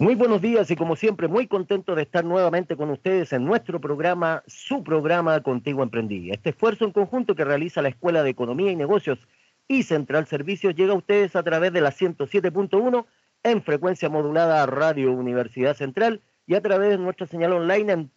Muy buenos días y como siempre muy contento de estar nuevamente con ustedes en nuestro programa, su programa Contigo Emprendí. Este esfuerzo en conjunto que realiza la Escuela de Economía y Negocios y Central Servicios llega a ustedes a través de la 107.1 en frecuencia modulada Radio Universidad Central y a través de nuestra señal online en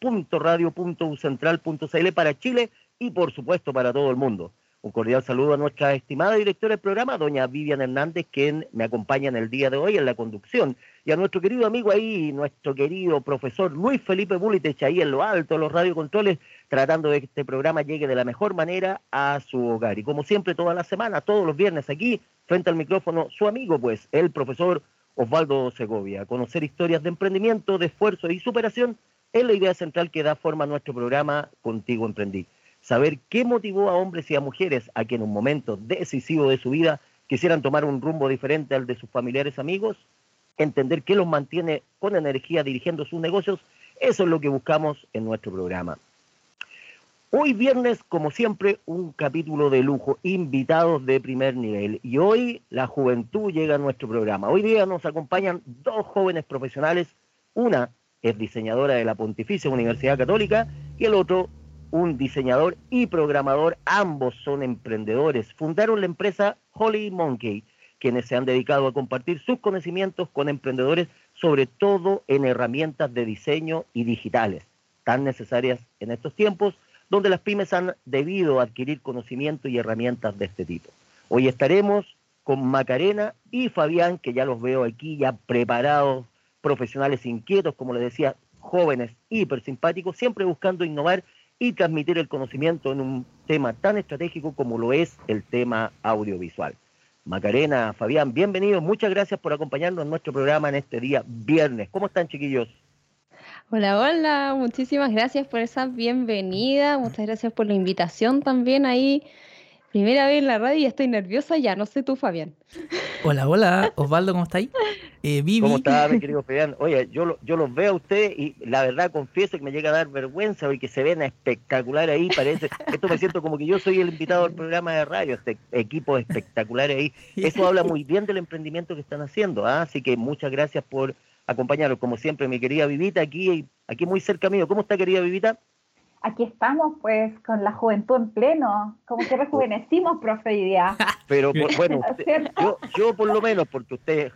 www.radio.ucentral.cl para Chile y por supuesto para todo el mundo. Un cordial saludo a nuestra estimada directora del programa, doña Vivian Hernández, quien me acompaña en el día de hoy en la conducción, y a nuestro querido amigo ahí, nuestro querido profesor Luis Felipe Bulitech, ahí en lo alto, los radiocontroles, tratando de que este programa llegue de la mejor manera a su hogar. Y como siempre, toda la semana, todos los viernes aquí, frente al micrófono, su amigo, pues, el profesor Osvaldo Segovia. Conocer historias de emprendimiento, de esfuerzo y superación es la idea central que da forma a nuestro programa Contigo Emprendí saber qué motivó a hombres y a mujeres a que en un momento decisivo de su vida quisieran tomar un rumbo diferente al de sus familiares amigos, entender qué los mantiene con energía dirigiendo sus negocios, eso es lo que buscamos en nuestro programa. Hoy viernes, como siempre, un capítulo de lujo, invitados de primer nivel. Y hoy la juventud llega a nuestro programa. Hoy día nos acompañan dos jóvenes profesionales. Una es diseñadora de la Pontificia Universidad Católica y el otro un diseñador y programador, ambos son emprendedores. Fundaron la empresa Holy Monkey, quienes se han dedicado a compartir sus conocimientos con emprendedores, sobre todo en herramientas de diseño y digitales, tan necesarias en estos tiempos, donde las pymes han debido adquirir conocimiento y herramientas de este tipo. Hoy estaremos con Macarena y Fabián, que ya los veo aquí ya preparados, profesionales inquietos, como les decía, jóvenes, hiper simpáticos, siempre buscando innovar y transmitir el conocimiento en un tema tan estratégico como lo es el tema audiovisual. Macarena, Fabián, bienvenidos. Muchas gracias por acompañarnos en nuestro programa en este día viernes. ¿Cómo están, chiquillos? Hola, hola. Muchísimas gracias por esa bienvenida. Muchas gracias por la invitación también ahí Primera vez en la radio y estoy nerviosa ya, no sé tú, Fabián. Hola, hola, Osvaldo, ¿cómo estáis? Eh, ¿Cómo está, mi querido Fabián? Oye, yo, yo los veo a ustedes y la verdad confieso que me llega a dar vergüenza porque se ven espectacular ahí, parece, esto me siento como que yo soy el invitado del programa de radio, este equipo espectacular ahí. Eso habla muy bien del emprendimiento que están haciendo, ¿ah? así que muchas gracias por acompañarnos, como siempre, mi querida Vivita, aquí, aquí muy cerca mío. ¿Cómo está, querida Vivita? Aquí estamos pues con la juventud en pleno, como que rejuvenecimos, profe, hoy día. Pero bueno, yo, por lo menos, porque usted es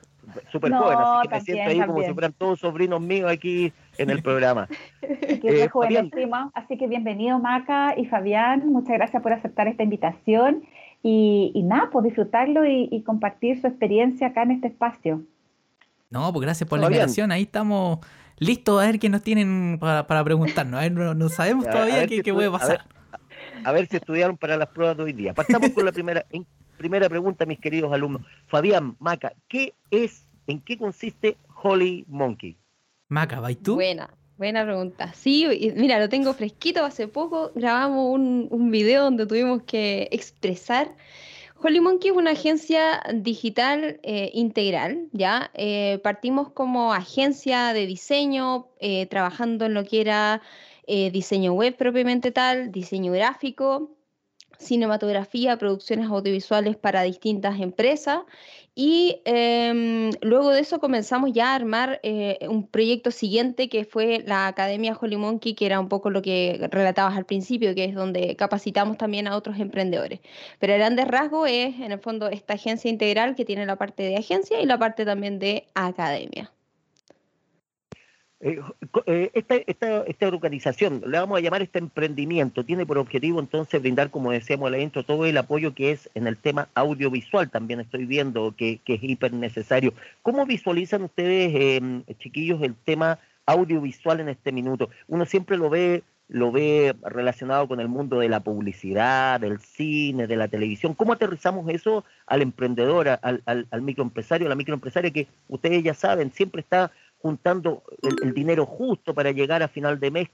súper joven, así que me siento ahí como si fueran todos sobrinos míos aquí en el programa. que eh, rejuvenecimos, así que bienvenido Maca y Fabián, muchas gracias por aceptar esta invitación y, nada, por disfrutarlo y, compartir su experiencia acá en este espacio. No, pues gracias por la invitación, ahí estamos listo a ver qué nos tienen para, preguntarnos. A ver, no, sabemos todavía qué, puede pasar. A ver, si estudiaron para las pruebas de hoy día. Pasamos con la primera, primera pregunta, mis queridos alumnos. Fabián, Maca, ¿qué es, en qué consiste Holy Monkey? Maca, ¿vais tú? Buena, buena pregunta. Sí, mira, lo tengo fresquito. Hace poco grabamos un, un video donde tuvimos que expresar Holy Monkey es una agencia digital eh, integral, ¿ya? Eh, partimos como agencia de diseño, eh, trabajando en lo que era diseño web propiamente tal, diseño gráfico, cinematografía, producciones audiovisuales para distintas empresas y em, luego de eso comenzamos ya a armar eh, un proyecto siguiente que fue la Academia Holy Monkey, que era un poco lo que relatabas al principio, que es donde capacitamos también a otros emprendedores. Pero el grandes rasgo es, en el fondo, esta agencia integral que tiene la parte de agencia y la parte también de academia. Eh, eh, esta, esta, esta, organización, le vamos a llamar este emprendimiento, tiene por objetivo entonces brindar, como decíamos al intro, todo el apoyo que es en el tema audiovisual, también estoy viendo que, es hiper necesario. ¿Cómo visualizan ustedes, em, chiquillos, el tema audiovisual en este minuto? Uno siempre lo ve lo ve relacionado con el mundo de la publicidad, del cine, de la televisión. ¿Cómo aterrizamos eso al emprendedor, al, al, al microempresario, a la microempresaria que ustedes ya saben, siempre está juntando el, dinero justo para llegar a final de mes.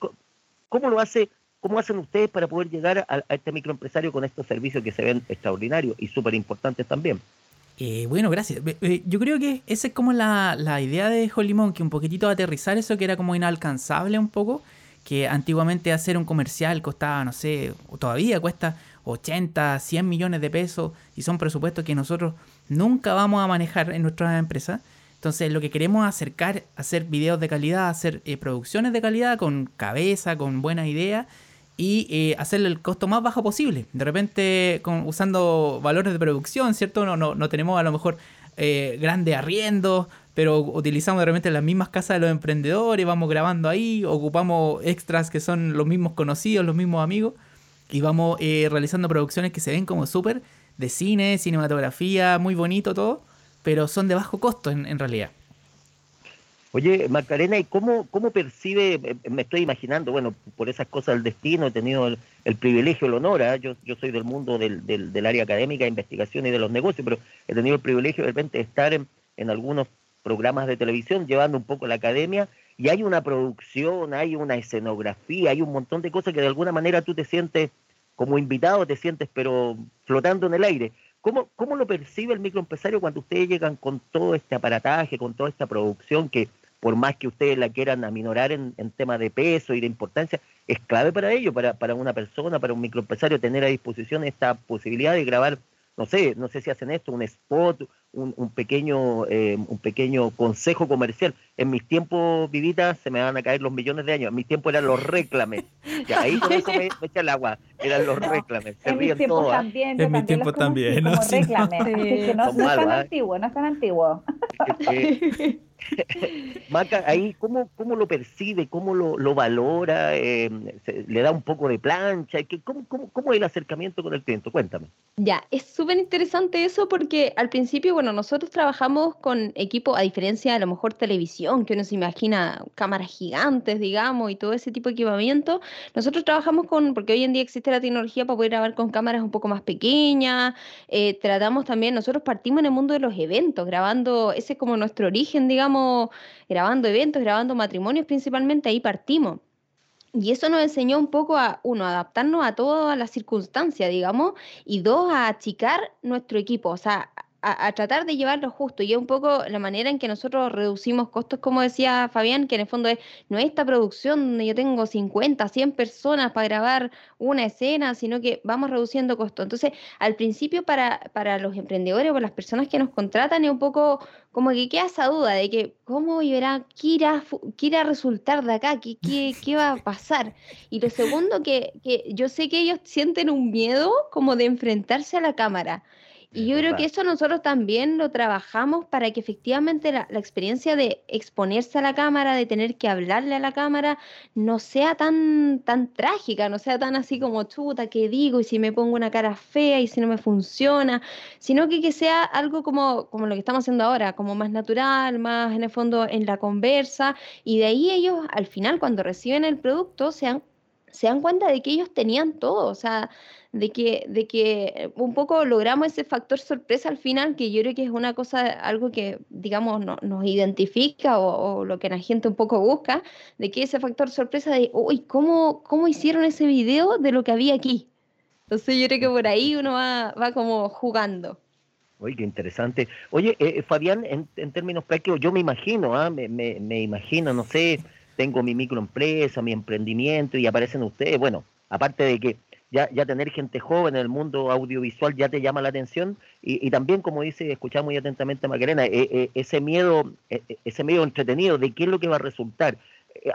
¿Cómo lo hace? ¿Cómo hacen ustedes para poder llegar a, este microempresario con estos servicios que se ven extraordinarios y súper importantes también? Eh, bueno, gracias. Yo creo que esa es como la, la idea de Holimón, que un poquitito aterrizar eso que era como inalcanzable un poco, que antiguamente hacer un comercial costaba, no sé, todavía cuesta 80, 100 millones de pesos y son presupuestos que nosotros nunca vamos a manejar en nuestra empresa Entonces lo que queremos acercar, hacer videos de calidad, hacer eh, producciones de calidad con cabeza, con buenas ideas y eh, hacerle el costo más bajo posible. De repente con, usando valores de producción, ¿cierto? No, no, no tenemos a lo mejor eh, grandes arriendos, pero utilizamos de repente las mismas casas de los emprendedores, vamos grabando ahí, ocupamos extras que son los mismos conocidos, los mismos amigos y vamos eh, realizando producciones que se ven como súper de cine, cinematografía, muy bonito todo pero son de bajo costo en, realidad. Oye, Macarena, ¿y cómo, cómo percibe, eh, me estoy imaginando, bueno, por esas cosas del destino, he tenido el, privilegio, el honor, ¿ah? yo, yo soy del mundo del, del, área académica, investigación y de los negocios, pero he tenido el privilegio de repente de estar en, en algunos programas de televisión llevando un poco la academia y hay una producción, hay una escenografía, hay un montón de cosas que de alguna manera tú te sientes como invitado, te sientes pero flotando en el aire. ¿Cómo, ¿Cómo lo percibe el microempresario cuando ustedes llegan con todo este aparataje, con toda esta producción que por más que ustedes la quieran aminorar en, en tema de peso y de importancia, es clave para ello, para, para una persona, para un microempresario tener a disposición esta posibilidad de grabar no sé, no sé si hacen esto, un spot, un, pequeño, eh, un pequeño consejo comercial. En mis tiempos, vivitas, se me van a caer los millones de años. En mis tiempos eran los reclames. Ya, ahí con eso me, echa el agua. Eran los reclames. Se en mis tiempos ¿ah? también. En mi tiempo también. ¿no? reclames. que no, no es tan ¿ah? antiguo, no es tan antiguo. Maca, ahí, ¿cómo, ¿cómo lo percibe? ¿Cómo lo, lo valora? Eh, ¿Le da un poco de plancha? ¿Cómo, cómo, cómo es el acercamiento con el cliente? Cuéntame. Ya, es súper interesante eso porque al principio, bueno, nosotros trabajamos con equipo, a diferencia de a lo mejor televisión, que uno se imagina cámaras gigantes, digamos, y todo ese tipo de equipamiento. Nosotros trabajamos con, porque hoy en día existe la tecnología para poder grabar con cámaras un poco más pequeñas. Eh, tratamos también, nosotros partimos en el mundo de los eventos, grabando, ese es como nuestro origen, digamos grabando eventos, grabando matrimonios principalmente, ahí partimos. Y eso nos enseñó un poco a, uno, adaptarnos a todas las circunstancias, digamos, y dos, a achicar nuestro equipo, o sea, a, tratar de llevarlo justo. Y es un poco la manera en que nosotros reducimos costos, como decía Fabián, que en el fondo es, no es esta producción donde yo tengo 50, 100 personas para grabar una escena, sino que vamos reduciendo costos. Entonces, al principio para, para los emprendedores o las personas que nos contratan es un poco como que queda esa duda de que cómo irá, qué irá a resultar de acá, qué, qué, qué va a pasar. Y lo segundo, que, que yo sé que ellos sienten un miedo como de enfrentarse a la cámara. Y yo creo que eso nosotros también lo trabajamos para que efectivamente la, experiencia de exponerse a la cámara, de tener que hablarle a la cámara, no sea tan, tan trágica, no sea tan así como chuta, ¿qué digo? Y si me pongo una cara fea y si no me funciona, sino que, que sea algo como, como lo que estamos haciendo ahora, como más natural, más en el fondo en la conversa. Y de ahí ellos al final cuando reciben el producto se dan, se dan cuenta de que ellos tenían todo, o sea, de que, de que un poco logramos ese factor sorpresa al final, que yo creo que es una cosa, algo que, digamos, no, nos identifica o, lo que la gente un poco busca, de que ese factor sorpresa de, uy, ¿cómo, ¿cómo hicieron ese video de lo que había aquí? Entonces yo creo que por ahí uno va, va como jugando. Oye, qué interesante. Oye, eh, eh, Fabián, en, términos prácticos, yo me imagino, ¿ah? me, me imagino, no sé, tengo mi microempresa, mi emprendimiento y aparecen ustedes, bueno, aparte de que ya, ya tener gente joven en el mundo audiovisual ya te llama la atención y, también como dice, escuchamos muy atentamente a Macarena, eh, eh, ese miedo, eh, ese medio entretenido de qué es lo que va a resultar.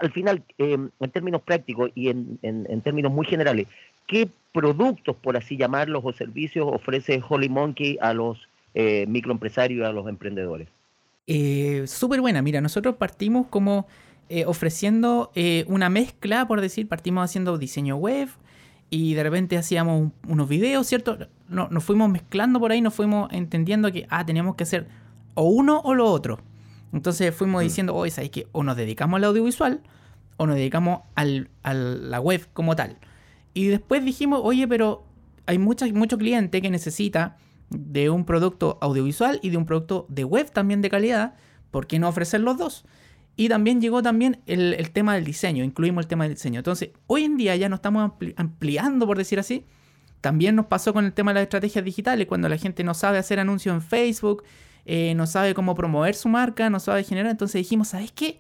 al final, en términos prácticos y en, en, términos muy generales, ¿qué productos, por así llamarlos, o servicios ofrece Holy Monkey a los microempresarios a los emprendedores? Súper buena, mira, nosotros partimos como ofreciendo una mezcla, por decir, partimos haciendo diseño web, y de repente hacíamos unos videos, ¿cierto? No, nos fuimos mezclando por ahí, nos fuimos entendiendo que, ah, teníamos que hacer o uno o lo otro. Entonces fuimos mm. diciendo, oye, ¿sabes que O nos dedicamos al audiovisual o nos dedicamos al, a la web como tal. Y después dijimos, oye, pero hay mucha, mucho cliente que necesita de un producto audiovisual y de un producto de web también de calidad. ¿Por qué no ofrecer los dos? Y también llegó también el, tema del diseño, incluimos el tema del diseño. Entonces, hoy en día ya nos estamos ampliando, por decir así. También nos pasó con el tema de las estrategias digitales, cuando la gente no sabe hacer anuncios en Facebook, eh, no sabe cómo promover su marca, no sabe generar. Entonces dijimos, ¿sabes qué?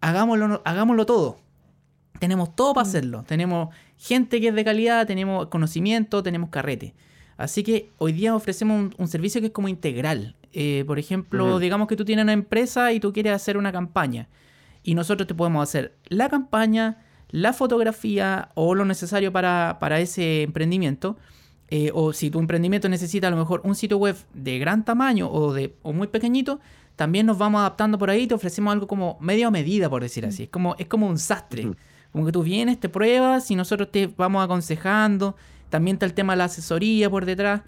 Hagámoslo, hagámoslo todo. Tenemos todo para mm. hacerlo. Tenemos gente que es de calidad, tenemos conocimiento, tenemos carrete. Así que hoy día ofrecemos un, servicio que es como integral. Eh, por ejemplo, digamos que tú tienes una empresa y tú quieres hacer una campaña. Y nosotros te podemos hacer la campaña, la fotografía o lo necesario para, ese emprendimiento. Eh, o si tu emprendimiento necesita a lo mejor un sitio web de gran tamaño o, de, o muy pequeñito, también nos vamos adaptando por ahí y te ofrecemos algo como medio medida, por decir así. Es como, es como un sastre. Como que tú vienes, te pruebas y nosotros te vamos aconsejando. También está el tema de la asesoría por detrás,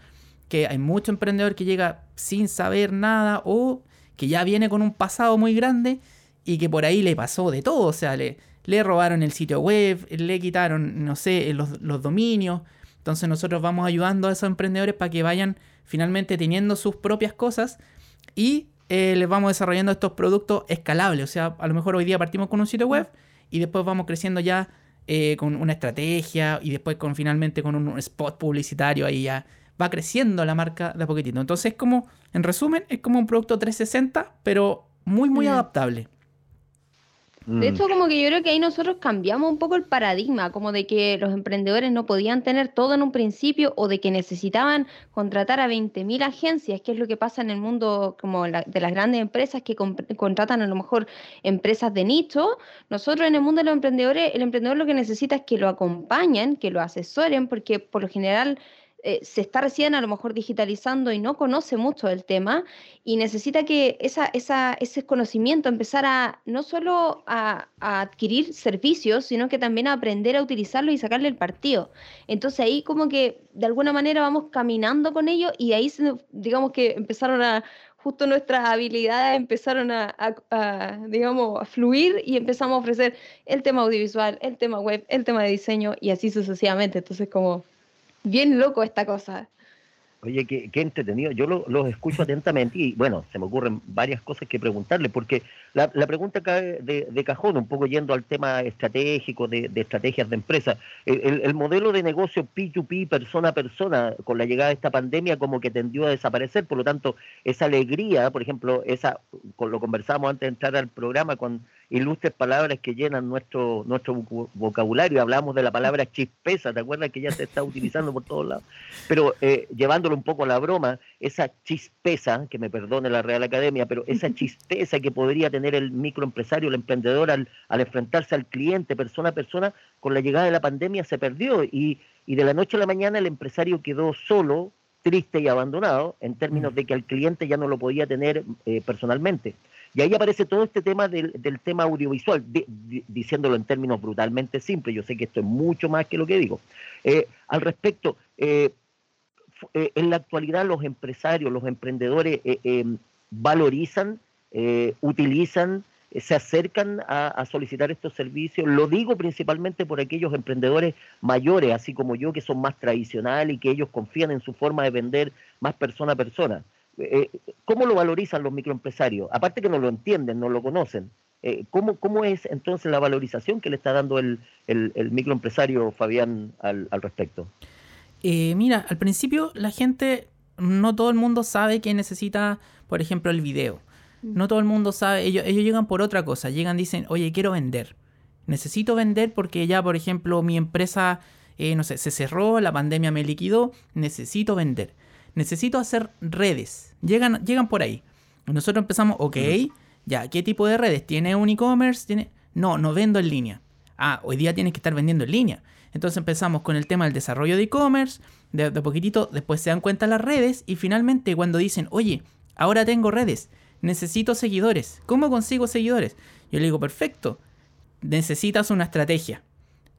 que hay mucho emprendedor que llega sin saber nada o que ya viene con un pasado muy grande y que por ahí le pasó de todo. O sea, le, le robaron el sitio web, le quitaron, no sé, los, los dominios. Entonces nosotros vamos ayudando a esos emprendedores para que vayan finalmente teniendo sus propias cosas y eh, les vamos desarrollando estos productos escalables. O sea, a lo mejor hoy día partimos con un sitio web y después vamos creciendo ya eh, con una estrategia y después con finalmente con un spot publicitario ahí ya va creciendo la marca de a poquitito. Entonces, es como, en resumen, es como un producto 360, pero muy, muy adaptable. De hecho, mm. como que yo creo que ahí nosotros cambiamos un poco el paradigma, como de que los emprendedores no podían tener todo en un principio o de que necesitaban contratar a 20.000 agencias, que es lo que pasa en el mundo como de las grandes empresas que contratan a lo mejor empresas de nicho. Nosotros en el mundo de los emprendedores, el emprendedor lo que necesita es que lo acompañen, que lo asesoren, porque por lo general eh, se está recién a lo mejor digitalizando y no conoce mucho del tema y necesita que esa, ese conocimiento empezar no solo a, adquirir servicios, sino que también a aprender a utilizarlo y sacarle el partido. Entonces ahí como que de alguna manera vamos caminando con ello y ahí digamos que empezaron a justo nuestras habilidades empezaron a, digamos, a fluir y empezamos a ofrecer el tema audiovisual, el tema web, el tema de diseño y así sucesivamente. Entonces, como bien loco esta cosa. Oye, qué, entretenido. Yo los escucho atentamente y bueno, se me ocurren varias cosas que preguntarle, porque la, pregunta cae de, cajón, un poco yendo al tema estratégico, de, estrategias de empresa. El, modelo de negocio P2P, persona a persona, con la llegada de esta pandemia, como que tendió a desaparecer. Por lo tanto, esa alegría, por ejemplo, esa, con lo conversamos antes de entrar al programa con ilustres palabras que llenan nuestro, nuestro vocabulario. Hablamos de la palabra chispeza, ¿te acuerdas que ya se está utilizando por todos lados? Pero eh, llevándolo un poco a la broma, esa chispeza, que me perdone la Real Academia, pero esa chispeza que podría tener el microempresario, el emprendedor al, al enfrentarse al cliente persona a persona, con la llegada de la pandemia se perdió y, y de la noche a la mañana el empresario quedó solo, triste y abandonado en términos mm. de que al cliente ya no lo podía tener eh, personalmente. Y ahí aparece todo este tema del, tema audiovisual, diciéndolo en términos brutalmente simples. Yo sé que esto es mucho más que lo que digo. Eh, al respecto, eh, eh, en la actualidad los empresarios, los emprendedores em, valorizan, utilizan, se acercan a, solicitar estos servicios. Lo digo principalmente por aquellos emprendedores mayores, así como yo, que son más tradicionales y que ellos confían en su forma de vender más persona a persona. Eh, ¿cómo lo valorizan los microempresarios? Aparte que no lo entienden, no lo conocen. Eh, ¿cómo, ¿Cómo es entonces la valorización que le está dando el, microempresario Fabián al, respecto? Eh, mira, al principio la gente, no todo el mundo sabe que necesita, por ejemplo, el video. Mm. No todo el mundo sabe, ellos, ellos llegan por otra cosa, llegan, dicen, oye, quiero vender. Necesito vender porque ya, por ejemplo, mi empresa, no sé, se cerró, la pandemia me liquidó, necesito vender necesito hacer redes. Llegan, llegan por ahí. Nosotros empezamos, ok, ya, ¿qué tipo de redes? ¿Tiene un e-commerce? ¿Tiene... No, no vendo en línea. Ah, hoy día tienes que estar vendiendo en línea. Entonces empezamos con el tema del desarrollo de e-commerce, de, de poquitito, después se dan cuenta las redes y finalmente cuando dicen, oye, ahora tengo redes, necesito seguidores. ¿Cómo consigo seguidores? Yo le digo, perfecto, necesitas una estrategia.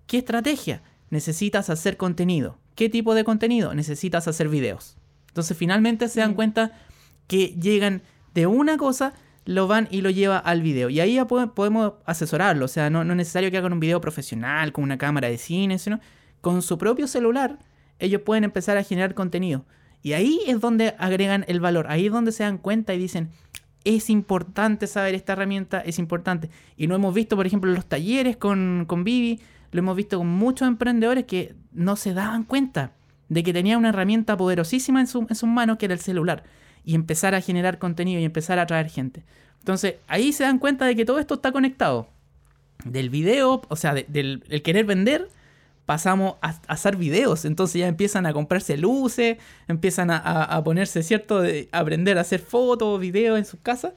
¿Qué estrategia? Necesitas hacer contenido. ¿Qué tipo de contenido? Necesitas hacer videos. Entonces finalmente se dan cuenta que llegan de una cosa, lo van y lo lleva al video. Y ahí ya podemos asesorarlo. O sea, no, no, es necesario que hagan un video profesional con una cámara de cine, sino con su propio celular ellos pueden empezar a generar contenido. Y ahí es donde agregan el valor. Ahí es donde se dan cuenta y dicen, es importante saber esta herramienta, es importante. Y lo hemos visto, por ejemplo, en los talleres con, con Vivi, lo hemos visto con muchos emprendedores que no se daban cuenta de que tenía una herramienta poderosísima en, sus manos que era el celular y empezar a generar contenido y empezar a atraer gente. Entonces ahí se dan cuenta de que todo esto está conectado. Del video, o sea, del querer vender, pasamos a, hacer videos. Entonces ya empiezan a comprarse luces, empiezan a, ponerse, ¿cierto? De aprender a hacer fotos, videos en sus casas.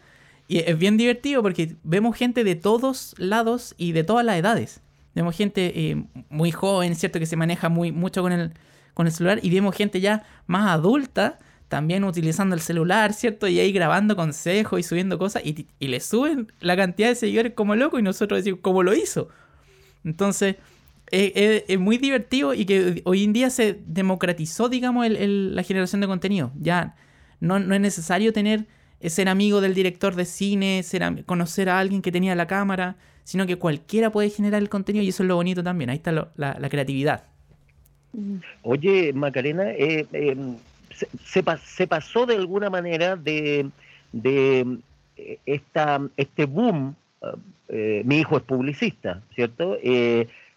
Y es bien divertido porque vemos gente de todos lados y de todas las edades. Vemos gente eh, muy joven, ¿cierto? Que se maneja muy, mucho con el, con el celular. Y vemos gente ya más adulta también utilizando el celular, ¿cierto? Y ahí grabando consejos y subiendo cosas. Y, y le suben la cantidad de seguidores como loco y nosotros decimos, ¿cómo lo hizo? Entonces, es, muy divertido y que hoy en día se democratizó, digamos, la generación de contenido. Ya no, no, es necesario tener ser amigo del director de cine, ser, conocer a alguien que tenía la cámara, sino que cualquiera puede generar el contenido y eso es lo bonito también. Ahí está la, creatividad. Oye, Macarena, eh, eh, se, pasó de alguna manera de, de eh, esta, este boom. mi hijo es publicista, ¿cierto?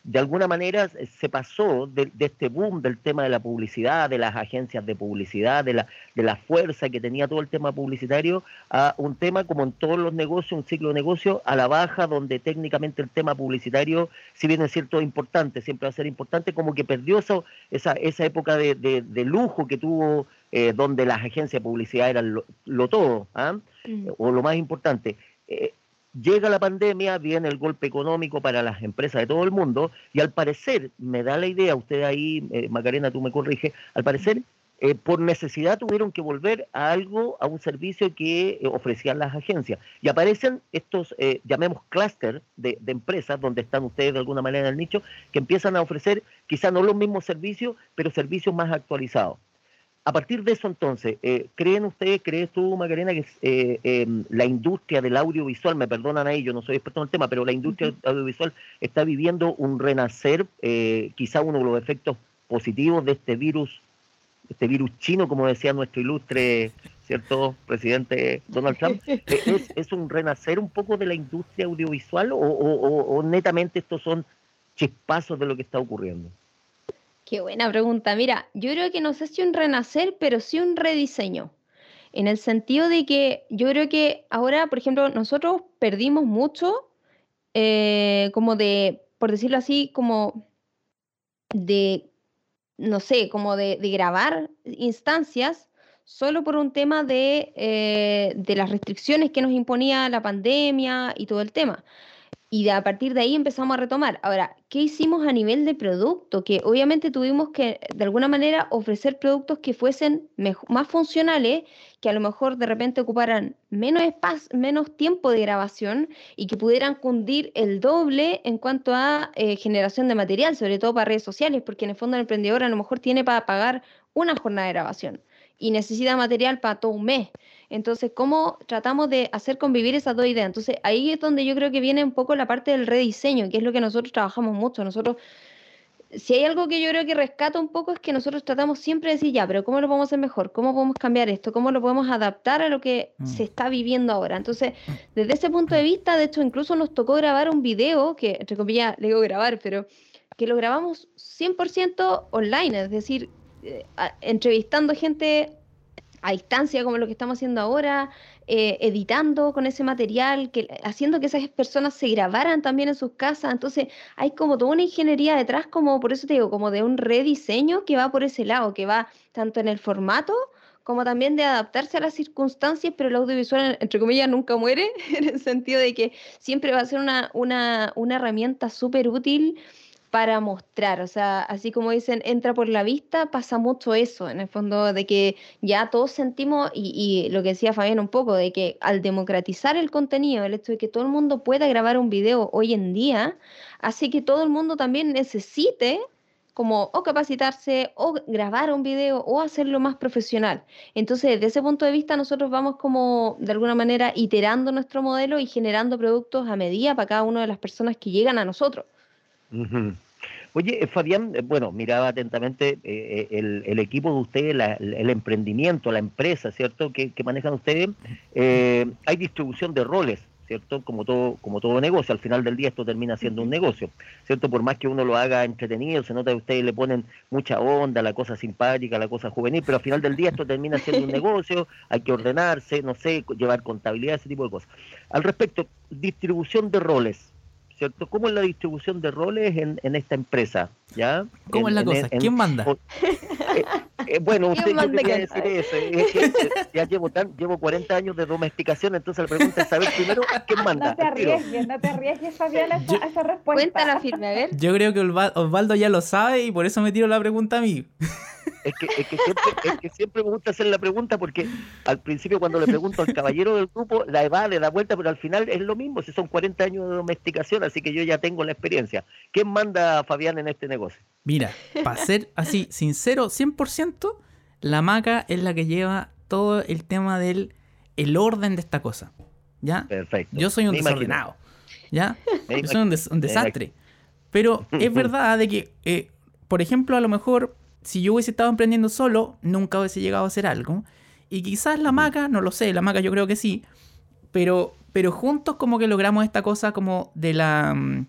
De alguna manera se pasó de, este boom del tema de la publicidad, de las agencias de publicidad, de la, de la fuerza que tenía todo el tema publicitario, a un tema como en todos los negocios, un ciclo de negocio a la baja, donde técnicamente el tema publicitario, si bien es cierto importante, siempre va a ser importante, como que perdió eso, esa, esa época de, de, lujo que tuvo, eh, donde las agencias de publicidad eran lo, todo, ¿ah? mm. o lo más importante. Eh, Llega la pandemia, viene el golpe económico para las empresas de todo el mundo y al parecer, me da la idea, usted ahí, eh, Macarena, tú me corrige, al parecer eh, por necesidad tuvieron que volver a algo, a un servicio que eh, ofrecían las agencias. Y aparecen estos, llamemos clúster de, de, empresas, donde están ustedes de alguna manera en el nicho, que empiezan a ofrecer quizás no los mismos servicios, pero servicios más actualizados. A partir de eso, entonces, eh, ¿creen ustedes, crees tú, Macarena, que eh, em, la industria del audiovisual, me perdonan ahí, yo no soy experto en el tema, pero la industria audiovisual está viviendo un renacer, eh, quizá uno de los efectos positivos de este virus, este virus chino, como decía nuestro ilustre, ¿cierto?, presidente Donald Trump, ¿es, un renacer un poco de la industria audiovisual o netamente estos son chispazos de lo que está ocurriendo? Qué buena pregunta. Mira, yo creo que no sé si un renacer, pero sí un rediseño. En el sentido de que yo creo que ahora, por ejemplo, nosotros perdimos mucho, eh, como de, por decirlo así, como de, no sé, como de, grabar instancias solo por un tema de, eh, de las restricciones que nos imponía la pandemia y todo el tema y a partir de ahí empezamos a retomar. Ahora, ¿qué hicimos a nivel de producto? Que obviamente tuvimos que, de alguna manera, ofrecer productos que fuesen más funcionales, que a lo mejor de repente ocuparan menos espacio, menos tiempo de grabación y que pudieran cundir el doble en cuanto a eh, generación de material, sobre todo para redes sociales, porque en el fondo el emprendedor a lo mejor tiene para pagar una jornada de grabación y necesita material para todo un mes. Entonces, ¿cómo tratamos de hacer convivir esas dos ideas? Entonces, ahí es donde yo creo que viene un poco la parte del rediseño, que es lo que nosotros trabajamos mucho. Nosotros, si hay algo que yo creo que rescata un poco es que nosotros tratamos siempre de decir, ya, pero ¿cómo lo podemos hacer mejor? ¿Cómo podemos cambiar esto? ¿Cómo lo podemos adaptar a lo que mm. se está viviendo ahora? Entonces, desde ese punto de vista, de hecho, incluso nos tocó grabar un video, que entre comillas le digo grabar, pero que lo grabamos 100% online, es decir, eh, entrevistando gente a distancia, como lo que estamos haciendo ahora, eh, editando con ese material, que, haciendo que esas personas se grabaran también en sus casas. Entonces, hay como toda una ingeniería detrás, como por eso te digo, como de un rediseño que va por ese lado, que va tanto en el formato como también de adaptarse a las circunstancias, pero el audiovisual, entre comillas, nunca muere, en el sentido de que siempre va a ser una, una, una herramienta súper útil para mostrar. O sea, así como dicen, entra por la vista, pasa mucho eso, en el fondo, de que ya todos sentimos, y, lo que decía Fabián un poco, de que al democratizar el contenido, el hecho de que todo el mundo pueda grabar un video hoy en día, hace que todo el mundo también necesite como o capacitarse o grabar un video o hacerlo más profesional. Entonces, desde ese punto de vista, nosotros vamos como de alguna manera iterando nuestro modelo y generando productos a medida para cada una de las personas que llegan a nosotros. Oye, eh, Fabián, eh, bueno, miraba atentamente eh, el, equipo de ustedes, el emprendimiento, la empresa, ¿cierto? Que, manejan ustedes. hay distribución de roles, ¿cierto? Como todo, como todo negocio. Al final del día esto termina siendo un negocio, ¿cierto? Por más que uno lo haga entretenido, se nota que ustedes le ponen mucha onda, la cosa simpática, la cosa juvenil, pero al final del día esto termina siendo un negocio, hay que ordenarse, no sé, llevar contabilidad, ese tipo de cosas. Al respecto, distribución de roles ¿cierto? ¿Cómo es la distribución de roles en, en esta empresa? ¿ya? ¿Cómo es la cosa? ¿Quién manda? Eh, eh, bueno, usted yo quería decir eso. Es que, ya llevo, tan, llevo 40 años de domesticación, entonces la pregunta es saber primero quién manda. No te arriesgues, no te arriesgues, Fabián, a esa, esa respuesta. Cuéntala firme, a ver. Yo creo que Osvaldo ya lo sabe y por eso me tiro la pregunta a mí. Es que, es, que siempre, es que siempre me gusta hacer la pregunta porque al principio cuando le pregunto al caballero del grupo, la evade, da vuelta, pero al final es lo mismo, si son 40 años de domesticación, así que yo ya tengo la experiencia. ¿Quién manda Fabián en este negocio? Mira, para ser así sincero, 100%, la maca es la que lleva todo el tema del el orden de esta cosa. ¿Ya? Perfecto. Yo soy un desordenado. ¿Ya? Yo soy un, desastre. Pero es verdad de que, eh, por ejemplo, a lo mejor si yo hubiese estado emprendiendo solo, nunca hubiese llegado a hacer algo. Y quizás la maca, no lo sé, la maca yo creo que sí. Pero, pero juntos como que logramos esta cosa como de la...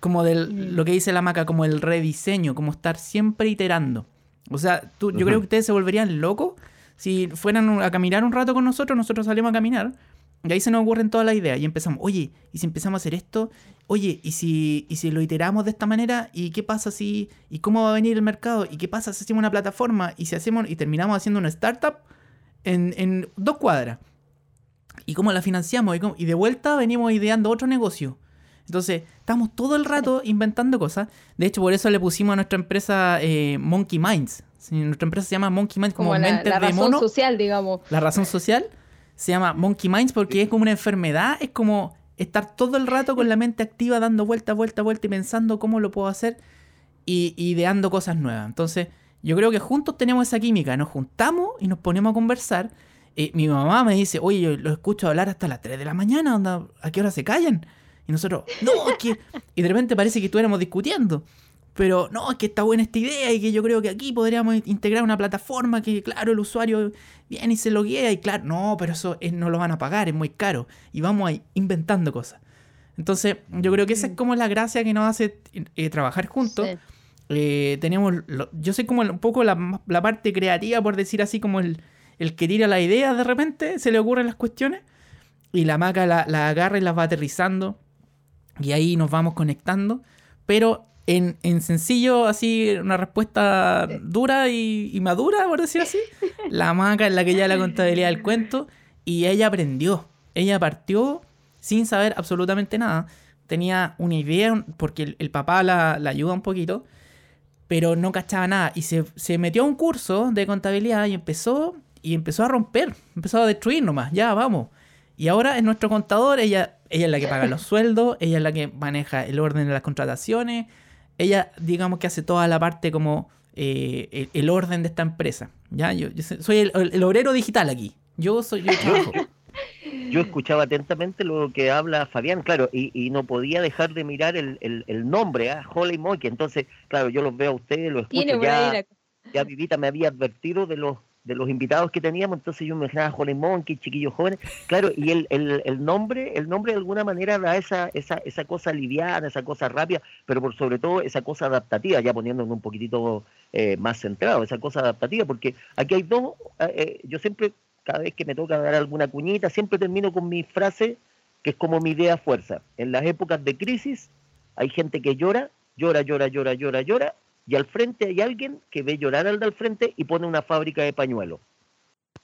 Mm, como de lo que dice la maca, como el rediseño, como estar siempre iterando. O sea, tú, yo creo que ustedes se volverían locos si fueran a caminar un rato con nosotros, nosotros salimos a caminar y ahí se nos ocurren todas las ideas y empezamos, oye, ¿y si empezamos a hacer esto? Oye, ¿y si, y si lo iteramos de esta manera? ¿Y qué pasa si, y cómo va a venir el mercado? ¿Y qué pasa si hacemos una plataforma y si hacemos, y terminamos haciendo una startup en, en dos cuadras? ¿Y cómo la financiamos? Y, de vuelta venimos ideando otro negocio. Entonces, estamos todo el rato inventando cosas. De hecho, por eso le pusimos a nuestra empresa eh, Monkey Minds. Nuestra empresa se llama Monkey Minds como, como la, la razón social, digamos. La razón social se llama Monkey Minds porque es como una enfermedad, es como estar todo el rato con la mente activa, dando vuelta, vuelta, vuelta y pensando cómo lo puedo hacer y ideando cosas nuevas. Entonces, yo creo que juntos tenemos esa química, nos juntamos y nos ponemos a conversar. Eh, mi mamá me dice, oye, yo lo escucho hablar hasta las 3 de la mañana, ¿a qué hora se callan? Y nosotros, no, es que... Y de repente parece que estuviéramos discutiendo. Pero no, es que está buena esta idea y que yo creo que aquí podríamos integrar una plataforma que, claro, el usuario viene y se loguea y claro, no, pero eso no lo van a pagar, es muy caro. Y vamos ahí inventando cosas. Entonces, yo creo que esa es como la gracia que nos hace eh, trabajar juntos. Eh, tenemos, yo sé como un poco la, la, parte creativa, por decir así, como el, el que tira la idea de repente, se le ocurren las cuestiones y la maca la, la agarra y las va aterrizando y ahí nos vamos conectando. Pero en, sencillo, así, una respuesta dura y, madura, por decir así. La maca es la que ya la contabilidad del cuento. Y ella aprendió. Ella partió sin saber absolutamente nada. Tenía una idea, porque el, papá la, ayuda un poquito, pero no cachaba nada. Y se, se, metió a un curso de contabilidad y empezó, y empezó a romper. Empezó a destruir nomás. Ya, vamos. Y ahora es nuestro contador. Ella, ella es la que paga los sueldos. Ella es la que maneja el orden de las contrataciones ella, digamos que hace toda la parte como eh, el, orden de esta empresa. ¿ya? Yo, soy el, obrero digital aquí. Yo soy yo, yo escuchaba atentamente lo que habla Fabián, claro, y, no podía dejar de mirar el, nombre, ¿eh? Holly Monkey. Entonces, claro, yo los veo a ustedes, los escucho. Ya, ya Vivita me había advertido de los de los invitados que teníamos, entonces yo me imaginaba Holly Monkey, chiquillos jóvenes, claro, y el, el, el, nombre, el nombre de alguna manera da esa, esa, esa cosa liviana, esa cosa rápida, pero por sobre todo esa cosa adaptativa, ya poniéndome un poquitito eh, más centrado, esa cosa adaptativa, porque aquí hay dos, eh, eh, yo siempre, cada vez que me toca dar alguna cuñita, siempre termino con mi frase, que es como mi idea fuerza. En las épocas de crisis hay gente que llora, llora, llora, llora, llora, llora, y al frente hay alguien que ve llorar al del frente y pone una fábrica de pañuelos.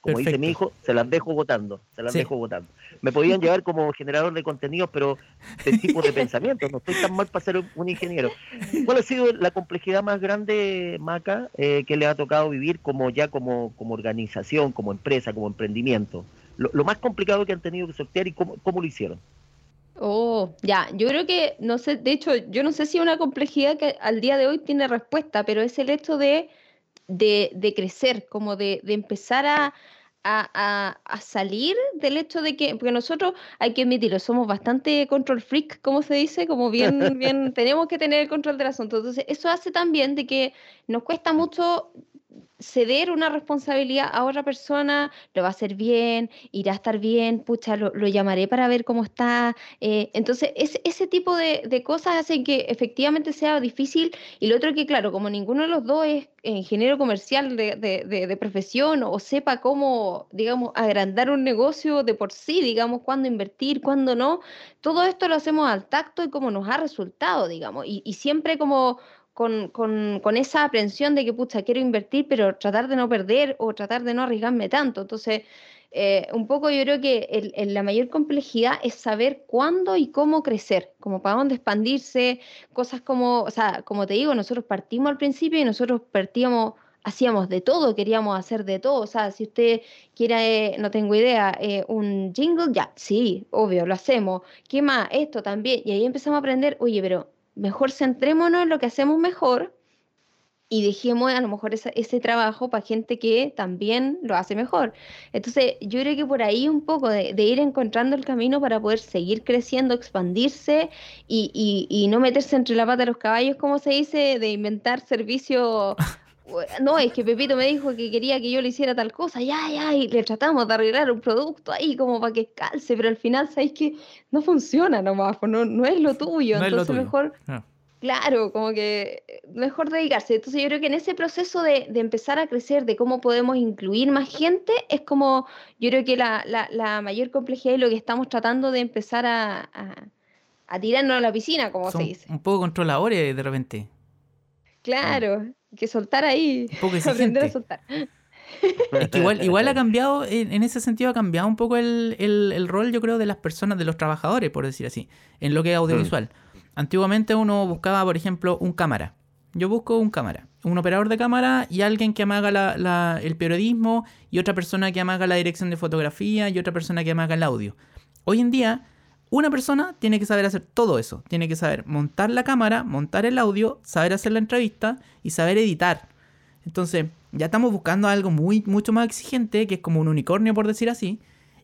Como dice mi hijo, se las dejo votando, se las dejo votando. Me podían llevar como generador de contenidos, pero de tipo de pensamiento, no estoy tan mal para ser un ingeniero. ¿Cuál ha sido la complejidad más grande, Maca, eh, que le ha tocado vivir como ya como, como organización, como empresa, como emprendimiento? Lo, más complicado que han tenido que sortear y cómo, cómo lo hicieron. Oh, ya, yo creo que, no sé, de hecho, yo no sé si una complejidad que al día de hoy tiene respuesta, pero es el hecho de, de, crecer, como de, de empezar a, a, a, salir del hecho de que, porque nosotros hay que admitirlo, somos bastante control freak, como se dice, como bien, bien, tenemos que tener el control del asunto. Entonces, eso hace también de que nos cuesta mucho ceder una responsabilidad a otra persona, lo va a hacer bien, irá a estar bien, pucha, lo, llamaré para ver cómo está. Eh, entonces, ese tipo de, cosas hacen que efectivamente sea difícil. Y lo otro que, claro, como ninguno de los dos es ingeniero comercial de, de, profesión o sepa cómo, digamos, agrandar un negocio de por sí, digamos, cuándo invertir, cuándo no, todo esto lo hacemos al tacto y como nos ha resultado, digamos. y siempre como con, con, esa aprensión de que, pucha, quiero invertir, pero tratar de no perder o tratar de no arriesgarme tanto. Entonces, eh, un poco yo creo que la mayor complejidad es saber cuándo y cómo crecer, como para dónde expandirse, cosas como, o sea, como te digo, nosotros partimos al principio y nosotros partíamos, hacíamos de todo, queríamos hacer de todo, o sea, si usted quiere, no tengo idea, eh, un jingle, ya, sí, obvio, lo hacemos, ¿qué más? Esto también, y ahí empezamos a aprender, oye, pero mejor centrémonos en lo que hacemos mejor y dejemos a lo mejor ese trabajo para gente que también lo hace mejor. Entonces, yo creo que por ahí un poco de, ir encontrando el camino para poder seguir creciendo, expandirse y, no meterse entre la pata de los caballos, como se dice, de inventar servicios. No, es que Pepito me dijo que quería que yo le hiciera tal cosa, ya, ya, y le tratamos de arreglar un producto ahí como para que calce, pero al final, ¿sabéis que no funciona nomás? Pues no, no es lo tuyo, entonces mejor... Claro, como que eh, mejor dedicarse. Entonces yo creo que en ese proceso de, empezar a crecer, de cómo podemos incluir más gente, es como yo creo que la, la, mayor complejidad y lo que estamos tratando de empezar a, a, tirarnos a la piscina, como se dice. Un poco controladores de repente. Claro, que soltar ahí. Aprender a soltar. Es que igual, igual ha cambiado, en ese sentido ha cambiado un poco el, el, rol, yo creo, de las personas, de los trabajadores, por decir así, en lo que es audiovisual. Mm. Antiguamente uno buscaba, por ejemplo, un cámara. Yo busco un cámara, un operador de cámara y alguien que amaga la, el periodismo y otra persona que amaga la dirección de fotografía y otra persona que amaga el audio. Hoy en día, una persona tiene que saber hacer todo eso. Tiene que saber montar la cámara, montar el audio, saber hacer la entrevista y saber editar. Entonces, ya estamos buscando algo muy, mucho más exigente, que es como un unicornio, por decir así,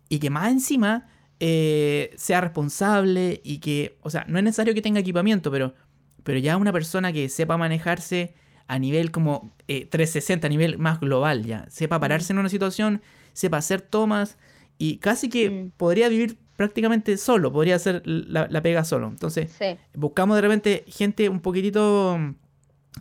y que más encima eh, sea responsable y que, o sea, no es necesario que tenga equipamiento, pero, pero ya una persona que sepa manejarse a nivel como 360, eh, a nivel más global ya, sepa pararse en una situación, sepa hacer tomas y casi que mm. podría vivir prácticamente solo, podría hacer la, pega solo. Entonces, buscamos de repente gente un poquitito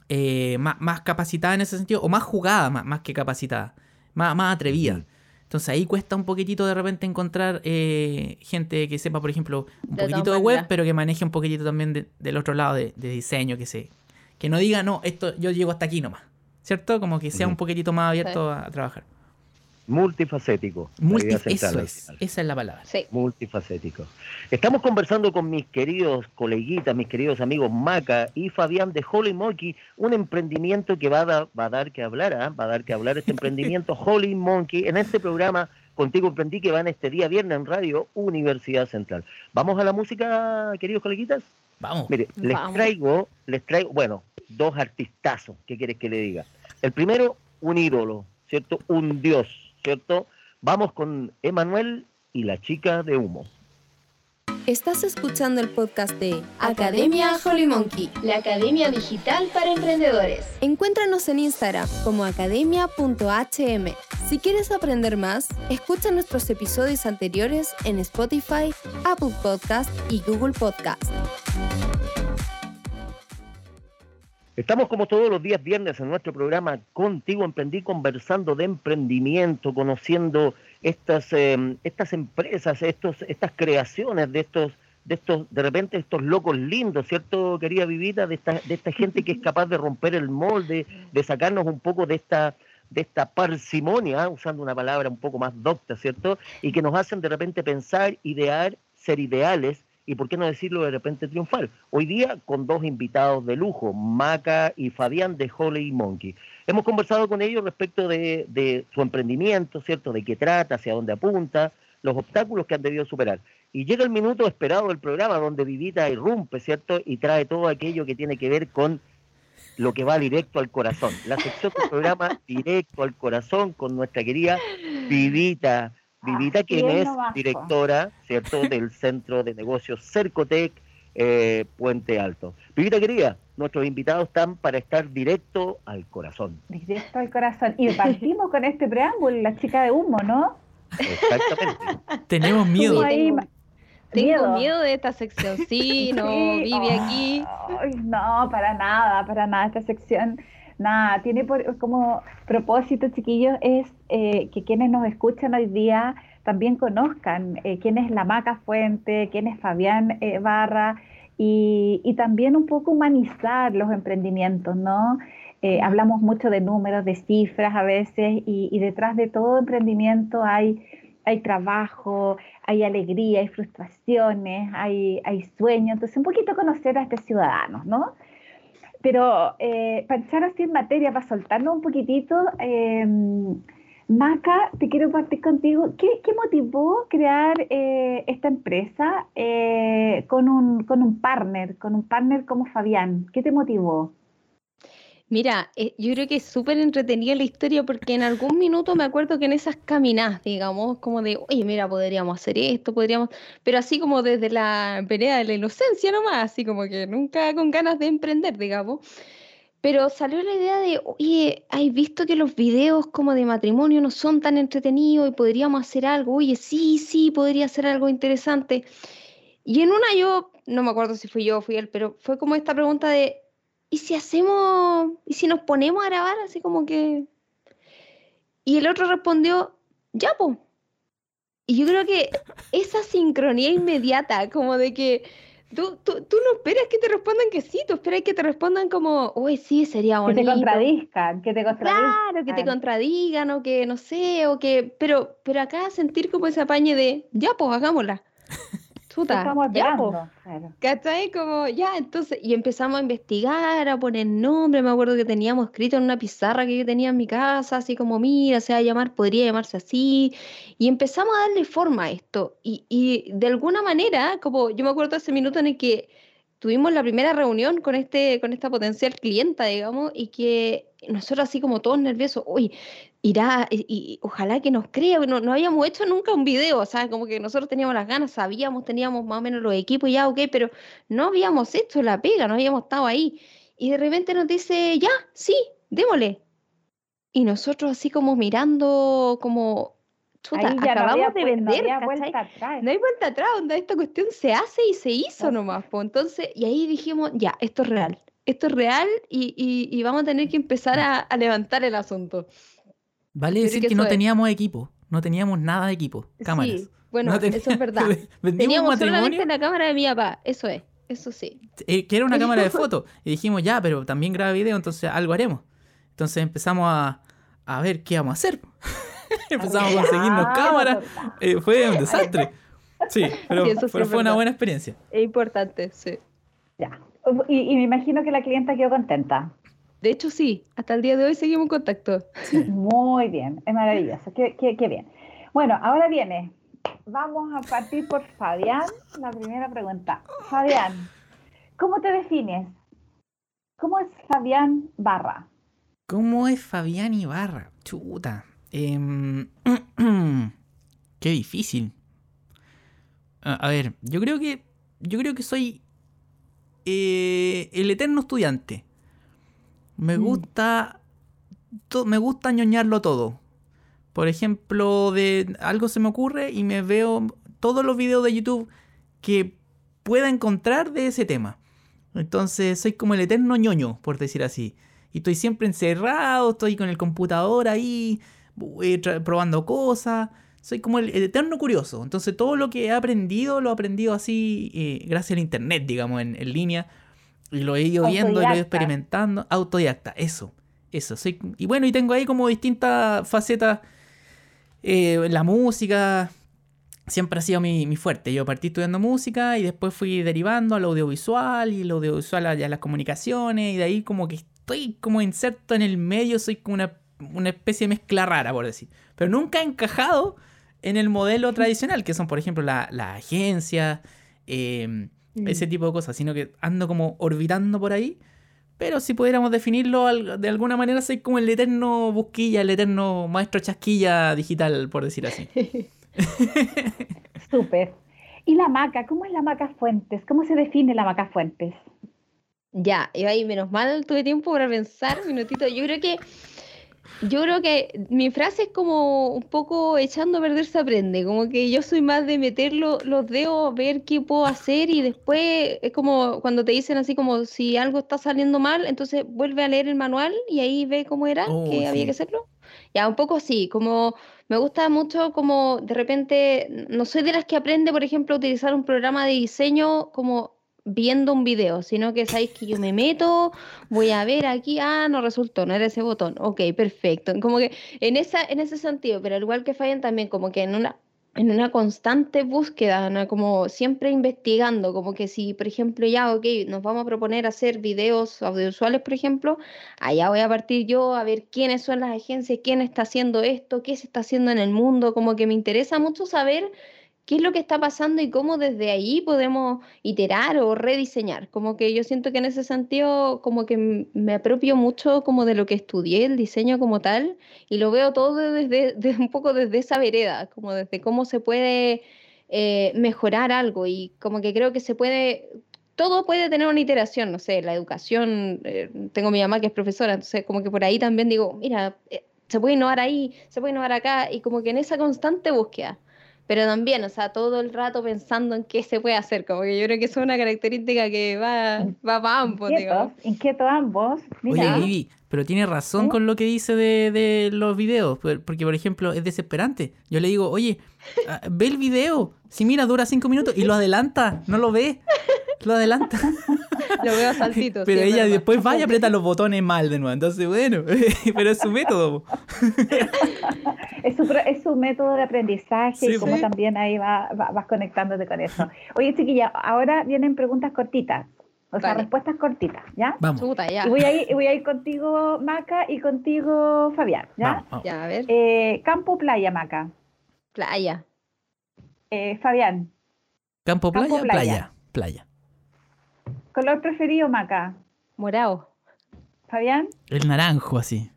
eh, más, capacitada en ese sentido, o más jugada más, que capacitada, más, más atrevida. Entonces ahí cuesta un poquitito de repente encontrar eh, gente que sepa, por ejemplo, un poquitito de web, pero que maneje un poquitito también del otro lado de, diseño, que se, que no diga, no, esto yo llego hasta aquí nomás. ¿Cierto? Como que sea un poquitito más abierto a, trabajar. Multifacético. eso es, esa es la palabra. Sí. Multifacético. Estamos conversando con mis queridos coleguitas, mis queridos amigos Maca y Fabián de Holy Monkey, un emprendimiento que va a, va a dar que hablar, ¿ah? va a dar que hablar este emprendimiento Holy Monkey en este programa Contigo Emprendí que va en este día viernes en Radio Universidad Central. ¿Vamos a la música, queridos coleguitas? Vamos. Mire, les traigo, les traigo, bueno, dos artistazos, ¿qué quieres que le diga? El primero, un ídolo, ¿cierto? Un dios ¿cierto? Vamos con Emanuel y la chica de humo. Estás escuchando el podcast de Academia Holy Monkey, la academia digital para emprendedores. Encuéntranos en Instagram como academia.hm. Si quieres aprender más, escucha nuestros episodios anteriores en Spotify, Apple Podcast y Google Podcast. Estamos como todos los días viernes en nuestro programa Contigo Emprendí conversando de emprendimiento, conociendo estas, em, estas empresas, estos, estas creaciones de estos, de estos, de repente estos locos lindos, ¿cierto, querida Vivita? De esta, de esta gente que es capaz de romper el molde, de sacarnos un poco de esta, de esta parsimonia, usando una palabra un poco más docta, ¿cierto? Y que nos hacen de repente pensar, idear, ser ideales y por qué no decirlo de repente triunfar. Hoy día con dos invitados de lujo, Maca y Fabián de Holy Monkey. Hemos conversado con ellos respecto de, su emprendimiento, ¿cierto? De qué trata, hacia dónde apunta, los obstáculos que han debido superar. Y llega el minuto esperado del programa donde Vivita irrumpe, ¿cierto? Y trae todo aquello que tiene que ver con lo que va directo al corazón. La sección del programa directo al corazón con nuestra querida Vivita. Vivita, quien es directora, ¿cierto?, del Centro de Negocios Cercotec eh, Puente Alto. Vivita, querida, nuestros invitados están para estar directo al corazón. Directo al corazón. Y partimos con este preámbulo, la chica de humo, ¿no? Exactamente. Tenemos miedo. Tengo miedo de esta sección. Sí, no, vive aquí. no, para nada, para nada. Esta sección, nada, tiene como propósito, chiquillos, es eh, que quienes nos escuchan hoy día también conozcan eh, quién es la Maca Fuente, quién es Fabián eh, Barra y, también un poco humanizar los emprendimientos, ¿no? hablamos mucho de números, de cifras a veces y detrás de todo emprendimiento hay trabajo, hay alegría, hay frustraciones, hay, hay sueños. Entonces, un poquito conocer a estos ciudadanos, ¿no? Pero eh, para echar así en materia, para soltarnos un poquitito, eh, Maca, te quiero partir contigo. ¿Qué, qué motivó crear eh, esta empresa eh, con, un, con un partner, con un partner como Fabián? ¿Qué te motivó? Mira, eh, yo creo que es súper entretenida la historia porque en algún minuto me acuerdo que en esas caminadas, digamos, como de, oye, mira, podríamos hacer esto, podríamos, pero así como desde la vereda de la inocencia nomás, así como que nunca con ganas de emprender, digamos. Pero salió la idea de, oye, ¿hay visto que los videos como de matrimonio no son tan entretenidos y podríamos hacer algo? Oye, sí, sí, podría ser algo interesante. Y en una yo, no me acuerdo si fui yo o fui él, pero fue como esta pregunta de, ¿y si hacemos, y si nos ponemos a grabar así como que... Y el otro respondió, ya, po. Y yo creo que esa sincronía inmediata, como de que tú, tú, no esperas que te respondan que sí, tú esperas que te respondan como, uy, sí, sería bonito. Que te contradizcan, que te contradizcan. Claro, que te contradigan o que no sé, o que, pero, pero acá sentir como ese apañe de, ya, pues, hagámosla. Estamos ya, ¿Cachai? Como, ya, entonces, y empezamos a investigar, a poner nombre, me acuerdo que teníamos escrito en una pizarra que yo tenía en mi casa, así como, mira, se va a llamar, podría llamarse así, y empezamos a darle forma a esto, y, y de alguna manera, como yo me acuerdo ese minuto en el que tuvimos la primera reunión con, este, con esta potencial clienta, digamos, y que nosotros así como todos nerviosos, uy, irá, y, ojalá que nos crea, no, no habíamos hecho nunca un video, o sea, como que nosotros teníamos las ganas, sabíamos, teníamos más o menos los equipos ya, ok, pero no habíamos hecho la pega, no habíamos estado ahí. Y de repente nos dice, ya, sí, démosle. Y nosotros así como mirando, como, chuta, acabamos de vender, no, vuelta atrás. no hay vuelta atrás, donde esta cuestión se hace y se hizo nomás. Pues. Entonces, y ahí dijimos, ya, esto es real, esto es real y, y, vamos a tener que empezar a, levantar el asunto. Vale decir que, no teníamos equipo, no teníamos nada de equipo, cámaras. Sí, bueno, eso es verdad. teníamos solamente la cámara de mi papá, eso es, eso sí. Eh, que era una cámara de fotos. Y dijimos, ya, pero también graba video, entonces algo haremos. Entonces empezamos a, a ver qué vamos a hacer. Empezamos a conseguirnos ah, cámaras. Eh, fue un desastre. Sí, pero, fue una buena experiencia. Es importante, sí. Ya. Y, me imagino que la clienta quedó contenta. De hecho, sí. Hasta el día de hoy seguimos en contacto. Muy bien. Es maravilloso. Qué, qué bien. Bueno, ahora viene. Vamos a partir por Fabián. La primera pregunta. Fabián, ¿cómo te defines? ¿Cómo es Fabián Barra? ¿Cómo es Fabián Ibarra? Chuta. Em, qué difícil. A, ver, yo creo que. Yo creo que soy. Eh, el eterno estudiante. Me mm. gusta. me gusta ñoñarlo todo. Por ejemplo, de algo se me ocurre y me veo todos los videos de YouTube que pueda encontrar de ese tema. Entonces soy como el eterno ñoño, por decir así. Y estoy siempre encerrado, estoy con el computador ahí, probando cosas. Soy como el, eterno curioso. Entonces todo lo que he aprendido lo he aprendido así eh, gracias al internet, digamos, en, línea. Y lo he ido viendo, lo he ido experimentando. Autodidacta, eso. Eso. Soy, y bueno, y tengo ahí como distintas facetas. Eh, la música siempre ha sido mi, mi, fuerte. Yo partí estudiando música y después fui derivando al audiovisual y el audiovisual a, a las comunicaciones. Y de ahí como que estoy como inserto en el medio. Soy como una una especie de mezcla rara, por decir. Pero nunca ha encajado en el modelo tradicional, que son, por ejemplo, la, la agencia, em, mm. ese tipo de cosas, sino que ando como orbitando por ahí. Pero si pudiéramos definirlo de alguna manera, soy como el eterno busquilla, el eterno maestro chasquilla digital, por decir así. Súper. ¿Y la maca? ¿Cómo es la maca Fuentes? ¿Cómo se define la maca Fuentes? Ya, y ahí menos mal tuve tiempo para pensar, minutito. Yo creo que yo creo que mi frase es como un poco echando a perder se aprende, como que yo soy más de meter los dedos, ver qué puedo hacer y después es como cuando te dicen así como si algo está saliendo mal, entonces vuelve a leer el manual y ahí ve cómo era, Oh, que había que hacerlo. Ya, un poco así, como me gusta mucho como de repente, no soy de las que aprende, por ejemplo, a utilizar un programa de diseño como viendo un video, sino que sabéis que yo me meto, voy a ver aquí, ah, no resultó, no era ese botón, ok, perfecto. Como que en esa, en ese sentido, pero al igual que Fabián también, como que en una, en una constante búsqueda, ¿no? como siempre investigando, como que si, por ejemplo, ya, ok, nos vamos a proponer hacer videos audiovisuales, por ejemplo, allá voy a partir yo a ver quiénes son las agencias, quién está haciendo esto, qué se está haciendo en el mundo, como que me interesa mucho saber qué es lo que está pasando y cómo desde ahí podemos iterar o rediseñar. Como que yo siento que en ese sentido como que me apropio mucho como de lo que estudié, el diseño como tal, y lo veo todo desde, desde un poco desde esa vereda, como desde cómo se puede eh, mejorar algo y como que creo que se puede... Todo puede tener una iteración, no sé, la educación, eh, tengo mi mamá que es profesora, entonces como que por ahí también digo, mira, eh, se puede innovar ahí, se puede innovar acá, y como que en esa constante búsqueda pero también, o sea, todo el rato pensando en qué se puede hacer, como que yo creo que eso es una característica que va, va para ambos, Inquietos, digamos. inquietos ambos. Oye, Mira, Vivi, pero tiene razón ¿Sí? con lo que dice de, de los videos, por- porque por ejemplo es desesperante. Yo le digo, oye, ah, ve el video, si mira dura cinco minutos y lo adelanta, no lo ve, lo adelanta. Lo veo saltitos. Pero sí, ella verdad. después va y aprieta los botones mal de nuevo, entonces bueno, pero es su método. es su, es su método de aprendizaje Sí, y como también ahí va, va- vas conectándote con eso. Oye, chiquilla, ahora vienen preguntas cortitas, o sea, respuestas cortitas, ¿ya? Vamos, Chuta, ya. Y voy a ir, voy a ir contigo, Maca, y contigo, Fabián, ¿ya? vamos, vamos. Ya, a ver. Eh, campo, playa, Maca. Playa. Eh, Fabián, Campo, playa, campo, playa, playa. playa. color preferido, Maca. Morado. Fabián, El naranjo así.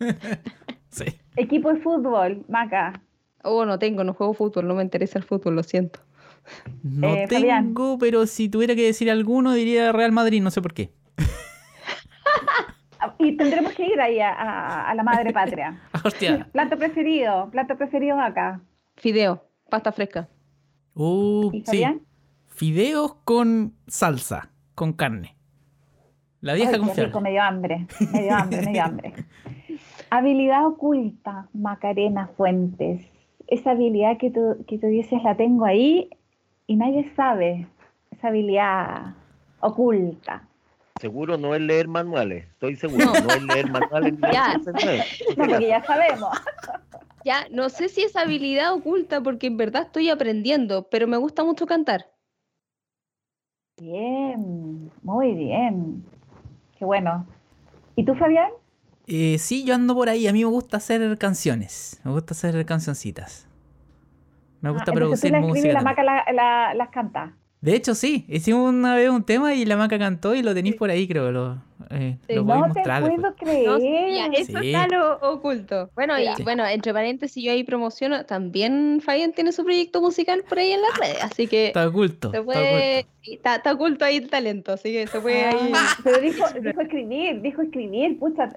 sí. equipo de fútbol, Maca. Oh, no tengo, no juego fútbol, no me interesa el fútbol, lo siento. No Eh, Fabián. tengo, pero si tuviera que decir alguno diría Real Madrid, no sé por qué. Y tendremos que ir ahí a, a- a la madre patria. Hostia. Plato preferido, plato preferido, Maca. Fideo, pasta fresca. Uh, ¿Y sí. Fideos con salsa, con carne. La vieja rico, medio hambre, medio hambre, medio hambre. Habilidad oculta, Macarena Fuentes. Esa habilidad que tú, que tú dices la tengo ahí y nadie sabe. Esa habilidad oculta. Seguro no es leer manuales, estoy seguro, no, es leer manuales. Ya. No, porque ya sabemos. Ya, no sé si es habilidad oculta porque en verdad estoy aprendiendo, pero me gusta mucho cantar. Bien, muy bien. Qué bueno. ¿Y tú, Fabián? Eh, sí, yo ando por ahí. A mí me gusta hacer canciones. Me gusta hacer cancioncitas. Me gusta Ah, producir tú la escribes y música. la maca la- la- las canta. De hecho, sí. Hicimos una vez un tema y la maca cantó y lo tenéis por ahí, creo. Lo, eh, Sí. lo voy a No te puedo después. creer. No, ya, eso Sí. está lo oculto. Bueno, y Sí. bueno, entre paréntesis, yo ahí promociono, también Fabián tiene su proyecto musical por ahí en las redes, así que Está oculto. se está puede, oculto. sí, está, está oculto ahí el talento, así que se puede ahí. Ah, pero dijo, dijo escribir, dijo escribir, pucha,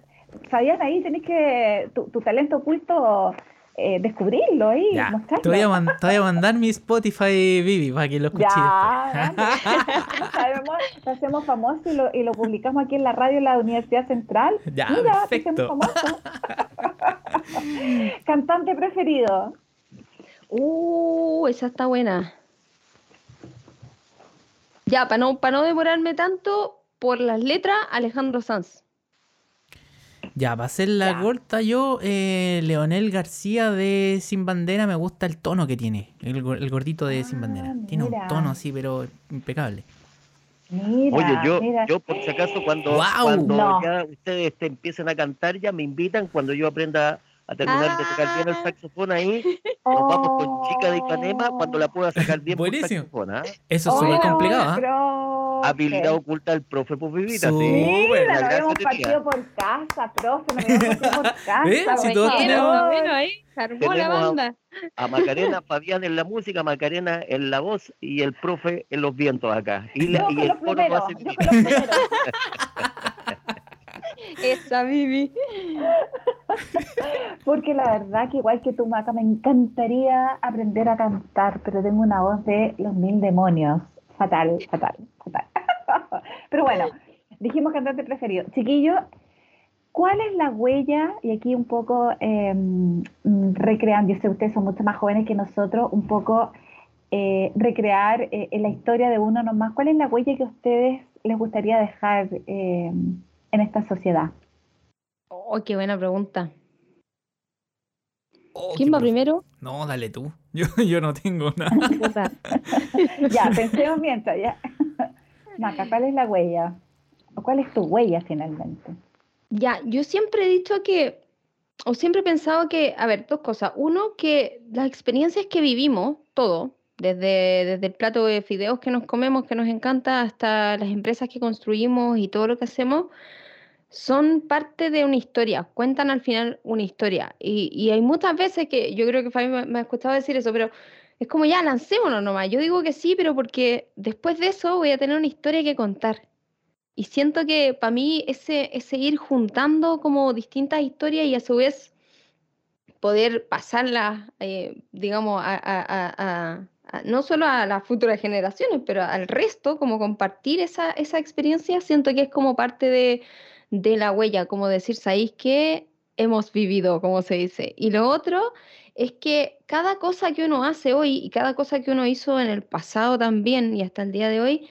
Fabián, ahí tenés que, tu, tu talento oculto, eh, descubrirlo ahí, Ya, mostrarlo. te voy, a man- te voy a mandar mi Spotify, Vivi, para que lo escuches. Ya. Sabemos, hacemos famoso y lo, y lo publicamos aquí en la radio de la Universidad Central. Ya, Mira, te perfecto. hacemos. Cantante preferido. Uh, esa está buena. Ya, para no, para no demorarme tanto, por las letras, Alejandro Sanz. Ya, para hacer la Ya. corta, yo, eh, Leonel García de Sin Bandera, me gusta el tono que tiene. El, go- el gordito de Sin Ah, Bandera. Tiene un tono así, pero impecable. Mira, Oye, yo, mira. yo por si acaso cuando, cuando No. ya ustedes te empiecen a cantar, ya me invitan cuando yo aprenda a terminar de tocar bien el Ah. saxofón ahí. Nos vamos con Chica de. Ipanema cuando la pueda sacar bien por Buenísimo. saxofón. ¿ah? Eso es súper complicado, ¿ah? Habilidad oculta del profe Pupivita. Sí, Mira, nos hemos partido por casa, profe, nos hemos partido por casa. ¿Eh? Si todos tenemos... Bueno, ahí armó la banda. A, Macarena Fabián en la música, Macarena en la voz y el profe en los vientos acá. Y, la, y el coro va a Esa Vivi. Porque la verdad que igual que tú, Maca, me encantaría aprender a cantar, pero tengo una voz de los mil demonios. Fatal, fatal, fatal. Pero bueno, dijimos cantante preferido. Chiquillo, ¿cuál es la huella? Y aquí un poco eh, recreando, yo sé ustedes son mucho más jóvenes que nosotros, un poco eh, recrear eh, en la historia de uno nomás. ¿Cuál es la huella que a ustedes les gustaría dejar em, en esta sociedad? Oh, qué buena pregunta. Oh, ¿Quién va primero? No, dale tú. Yo, yo no tengo nada. ya, pensemos mientras. Ya. Maca, ¿cuál es la huella? ¿O cuál es tu huella finalmente? Ya, yo siempre he dicho que, o siempre he pensado que, a ver, dos cosas. Uno, que las experiencias que vivimos, todo, desde, desde el plato de fideos que nos comemos, que nos encanta, hasta las empresas que construimos y todo lo que hacemos, son parte de una historia, cuentan al final una historia. Y, hay muchas veces que yo creo que Fabi me, ha escuchado decir eso, pero es como ya, lancémonos nomás. Yo digo que sí, pero porque después de eso voy a tener una historia que contar. Y siento que para mí ese, ese ir juntando como distintas historias y a su vez poder pasarlas, eh, digamos, a, no solo a las futuras generaciones, pero al resto, como compartir esa, esa experiencia, siento que es como parte de, de la huella, como decir, ¿sabéis qué hemos vivido, como se dice? Y lo otro es que cada cosa que uno hace hoy y cada cosa que uno hizo en el pasado también y hasta el día de hoy,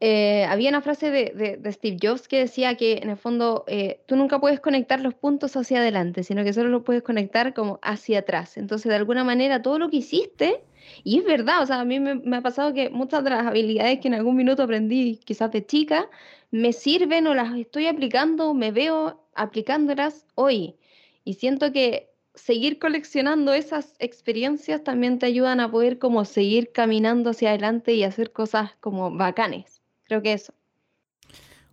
eh, había una frase de, Steve Jobs que decía que en el fondo eh, tú nunca puedes conectar los puntos hacia adelante, sino que solo lo puedes conectar como hacia atrás. Entonces, de alguna manera, todo lo que hiciste, y es verdad, o sea, a mí me, me ha pasado que muchas de las habilidades que en algún minuto aprendí quizás de chica, me sirven o las estoy aplicando, me veo aplicándolas hoy. Y siento que seguir coleccionando esas experiencias también te ayudan a poder como seguir caminando hacia adelante y hacer cosas como bacanes. Creo que eso.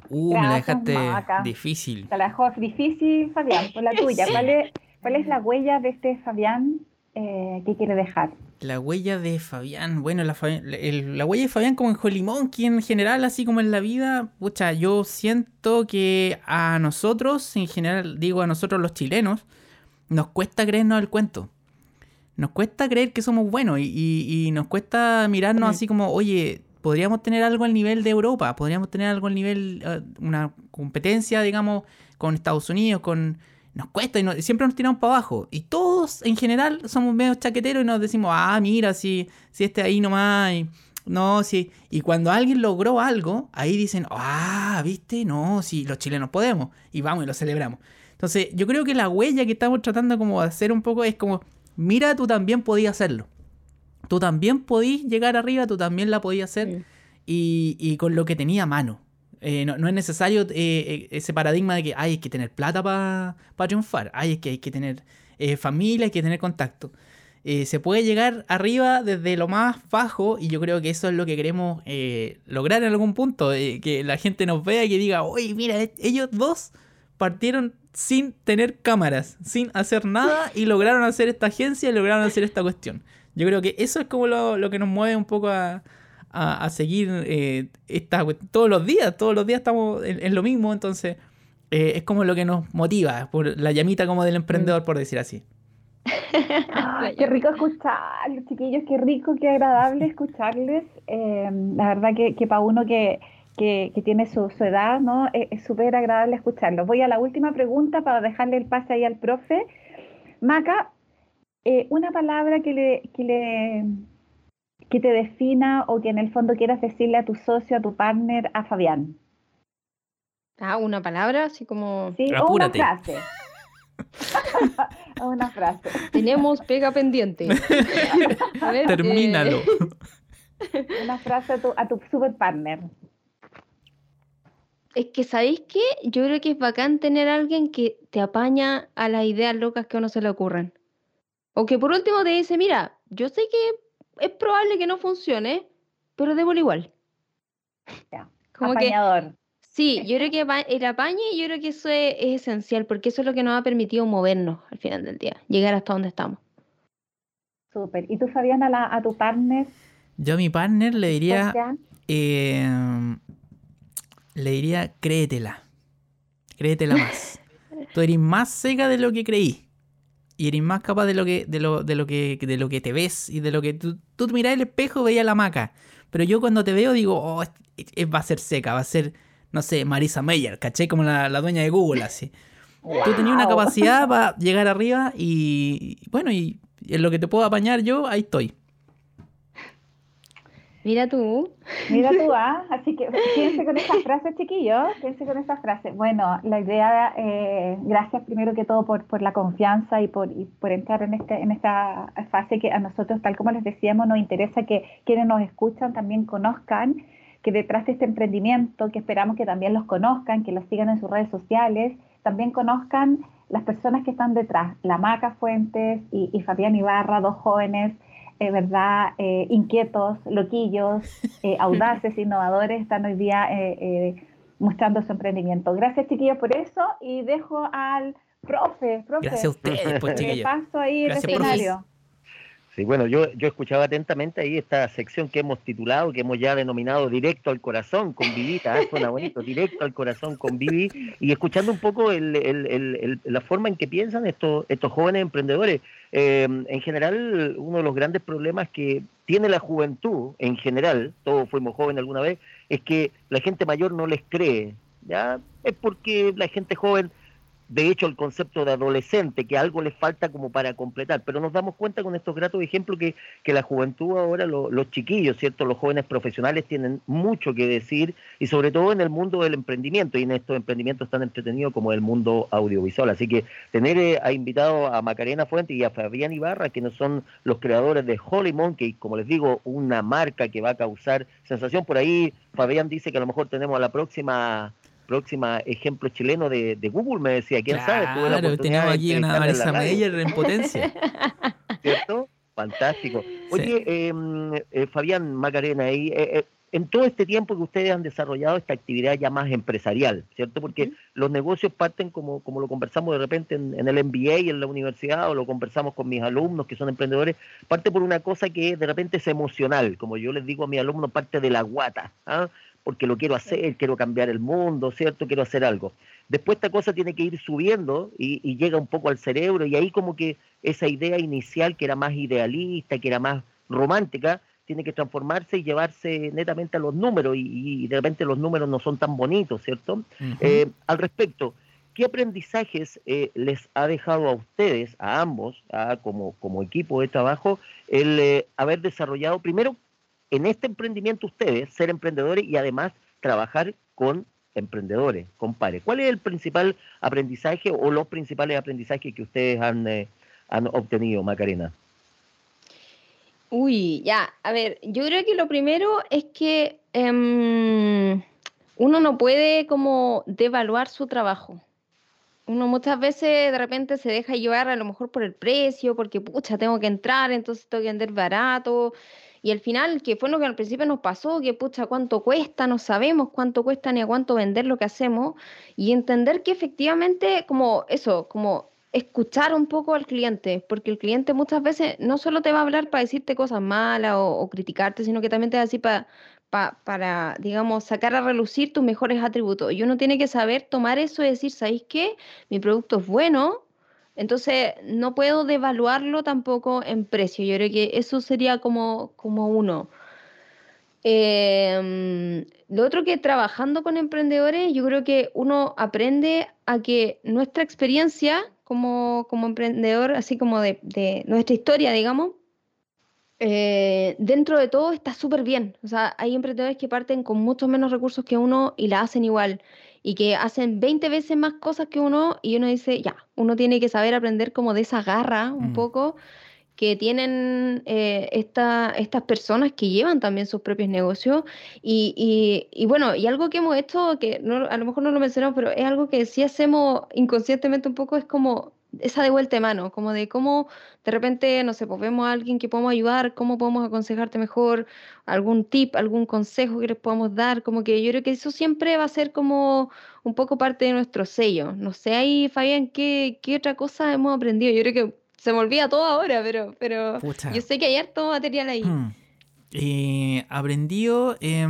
Uh, me la dejaste difícil. Te la dejó difícil, Fabián, por la tuya. ¿Cuál es, ¿Cuál es la huella de este Fabián eh, que quiere dejar? La huella de Fabián, bueno, la, la huella de Fabián como en Holy Monkey en general, así como en la vida, pucha, yo siento que a nosotros, en general, digo a nosotros los chilenos, nos cuesta creernos el cuento. Nos cuesta creer que somos buenos y, nos cuesta mirarnos así como, oye, podríamos tener algo al nivel de Europa, podríamos tener algo al nivel, uh, una competencia, digamos, con Estados Unidos, con, nos cuesta y siempre nos tiramos para abajo. Y todos en general somos medio chaqueteros y nos decimos, ah, mira, si, si este ahí nomás. Y, no, sí. Y cuando alguien logró algo, ahí dicen, ah, viste, no, si los chilenos podemos. Y vamos y lo celebramos. Entonces, yo creo que la huella que estamos tratando como de hacer un poco es como, mira, tú también podías hacerlo. Tú también podías llegar arriba, tú también la podías hacer. Y, y con lo que tenía a mano. Eh, no, es necesario eh, eh, ese paradigma de que hay que tener plata para triunfar, hay que, hay que tener familia, hay que tener contacto. se puede llegar arriba desde lo más bajo y yo creo que eso es lo que queremos lograr en algún punto, que la gente nos vea y que diga, oye, mira, ellos dos partieron sin tener cámaras, sin hacer nada y lograron hacer esta agencia y lograron hacer esta cuestión. Yo creo que eso es como lo que nos mueve un poco a, a, seguir eh, esta, todos los días, todos los días estamos en, lo mismo, entonces eh, es como lo que nos motiva, por la llamita como del emprendedor, por decir así. qué rico escucharlos, chiquillos, qué rico, qué agradable escucharles. Em, la verdad que, que para uno que, que, tiene su, su, edad, ¿no? Es súper agradable escucharlos. Voy a la última pregunta para dejarle el pase ahí al profe. Maca, eh, una palabra que le, que le, que te defina o que en el fondo quieras decirle a tu socio, a tu partner, a Fabián? Ah, una palabra, así como... Sí, o una frase. una frase. Tenemos pega pendiente. Termínalo. Eh, una frase a tu, a tu super partner. Es que, ¿sabéis qué? Yo creo que es bacán tener a alguien que te apaña a las ideas locas que a uno se le ocurren. O que por último te dice, mira, yo sé que es probable que no funcione, pero démoslo igual. Como Apañador. sí, yo creo que el apañe, yo creo que eso es, esencial, porque eso es lo que nos ha permitido movernos al final del día, llegar hasta donde estamos. Súper. ¿Y tú, Fabián, a, a tu partner? Yo a mi partner le diría, eh, le diría, créetela, créetela más. tú eres más seca de lo que creí y eres más capaz de lo que, de lo, de lo que, de lo que te ves y de lo que tú, tú mirás el espejo veías la maca. Pero yo cuando te veo digo, oh, va a ser seca, va a ser, no sé, Marisa Meyer, caché como la, dueña de Google, así. Tú tenías una capacidad para llegar arriba y, bueno, y en lo que te puedo apañar yo, ahí estoy. Mira tú. Mira tú, ¿ah? Así que fíjense con esa frase, chiquillos, fíjense con esa frase. Bueno, la idea, eh, gracias primero que todo por, por la confianza y por, y por entrar en, este, en esta fase que a nosotros, tal como les decíamos, nos interesa que quienes nos escuchan también conozcan que detrás de este emprendimiento, que esperamos que también los conozcan, que los sigan en sus redes sociales, también conozcan las personas que están detrás, la Maca Fuentes y, y Fabián Ibarra, dos jóvenes eh, ¿verdad? Eh, inquietos, loquillos, eh, audaces, innovadores, están hoy día mostrando su emprendimiento. Gracias, chiquillos, por eso y dejo al profe, profe. Gracias a ustedes, pues, chiquillos. paso ahí el escenario. Sí, bueno, yo, yo escuchaba atentamente ahí esta sección que hemos titulado, que hemos ya denominado Directo al Corazón con Vivita, ¿eh? suena bonito, Directo al Corazón con Vivi, y escuchando un poco la forma en que piensan estos, estos jóvenes emprendedores. Eh, en general, uno de los grandes problemas que tiene la juventud, en general, todos fuimos jóvenes alguna vez, es que la gente mayor no les cree, ¿ya? Es porque la gente joven de hecho el concepto de adolescente, que algo le falta como para completar, pero nos damos cuenta con estos gratos ejemplos que, que la juventud ahora, los chiquillos, ¿cierto? Los jóvenes profesionales tienen mucho que decir y sobre todo en el mundo del emprendimiento y en estos emprendimientos tan entretenidos como el mundo audiovisual. Así que tener eh, a invitado a Macarena Fuente y a Fabián Ibarra, que no son los creadores de Holy Monkey, como les digo, una marca que va a causar sensación. Por ahí Fabián dice que a lo mejor tenemos a la próxima próxima ejemplo chileno de, Google, me decía, quién sabe. Claro, tenemos aquí una Marisa Meyer en potencia. ¿Cierto? Fantástico. Oye, em, eh, Fabián Macarena, eh, eh, en todo este tiempo que ustedes han desarrollado esta actividad ya más empresarial, ¿cierto? Porque los negocios parten, como, como lo conversamos de repente en, en, el MBA y en la universidad, o lo conversamos con mis alumnos que son emprendedores, parte por una cosa que de repente es emocional, como yo les digo a mis alumnos, parte de la guata. ¿ah? Porque lo quiero hacer, quiero cambiar el mundo, ¿cierto? Quiero hacer algo. Después esta cosa tiene que ir subiendo y, llega un poco al cerebro y ahí como que esa idea inicial que era más idealista, que era más romántica, tiene que transformarse y llevarse netamente a los números y, de repente los números no son tan bonitos, ¿cierto? Eh, al respecto, ¿qué aprendizajes eh, les ha dejado a ustedes, a ambos, como, como equipo de trabajo, el eh, haber desarrollado, primero, en este emprendimiento ustedes, ser emprendedores y además trabajar con emprendedores, compadre. ¿Cuál es el principal aprendizaje o los principales aprendizajes que ustedes han, eh, han obtenido, Macarena? Uy, ya, a ver, yo creo que lo primero es que em, uno no puede como devaluar su trabajo. Uno muchas veces de repente se deja llevar a lo mejor por el precio, porque pucha, tengo que entrar, entonces tengo que vender barato. Y al final, que fue lo que al principio nos pasó, que pucha, cuánto cuesta, no sabemos cuánto cuesta ni a cuánto vender lo que hacemos, y entender que efectivamente, como eso, como escuchar un poco al cliente, porque el cliente muchas veces no solo te va a hablar para decirte cosas malas o, criticarte, sino que también te va a decir para, para, digamos, sacar a relucir tus mejores atributos. Y uno tiene que saber tomar eso y decir, ¿sabéis qué? Mi producto es bueno, entonces, no puedo devaluarlo tampoco en precio. Yo creo que eso sería como, como uno. Em, lo otro que trabajando con emprendedores, yo creo que uno aprende a que nuestra experiencia como, como emprendedor, así como de, de nuestra historia, digamos, eh, dentro de todo está súper bien. O sea, hay emprendedores que parten con muchos menos recursos que uno y la hacen igual y que hacen 20 veces más cosas que uno y uno dice, ya, uno tiene que saber aprender como de esa garra un mm. poco que tienen eh, estas personas que llevan también sus propios negocios. Y, y, bueno, y algo que hemos hecho, que a lo mejor no lo mencionamos, pero es algo que sí hacemos inconscientemente un poco, es como esa de vuelta de mano, como de cómo de repente, no sé, pues vemos a alguien que podemos ayudar, cómo podemos aconsejarte mejor, algún tip, algún consejo que les podamos dar, como que yo creo que eso siempre va a ser como un poco parte de nuestro sello. No sé ahí, Fabián, ¿qué, qué otra cosa hemos aprendido? Yo creo que se me olvida todo ahora, pero, pero yo sé que hay harto material ahí. Hmm. Eh, aprendido, eh,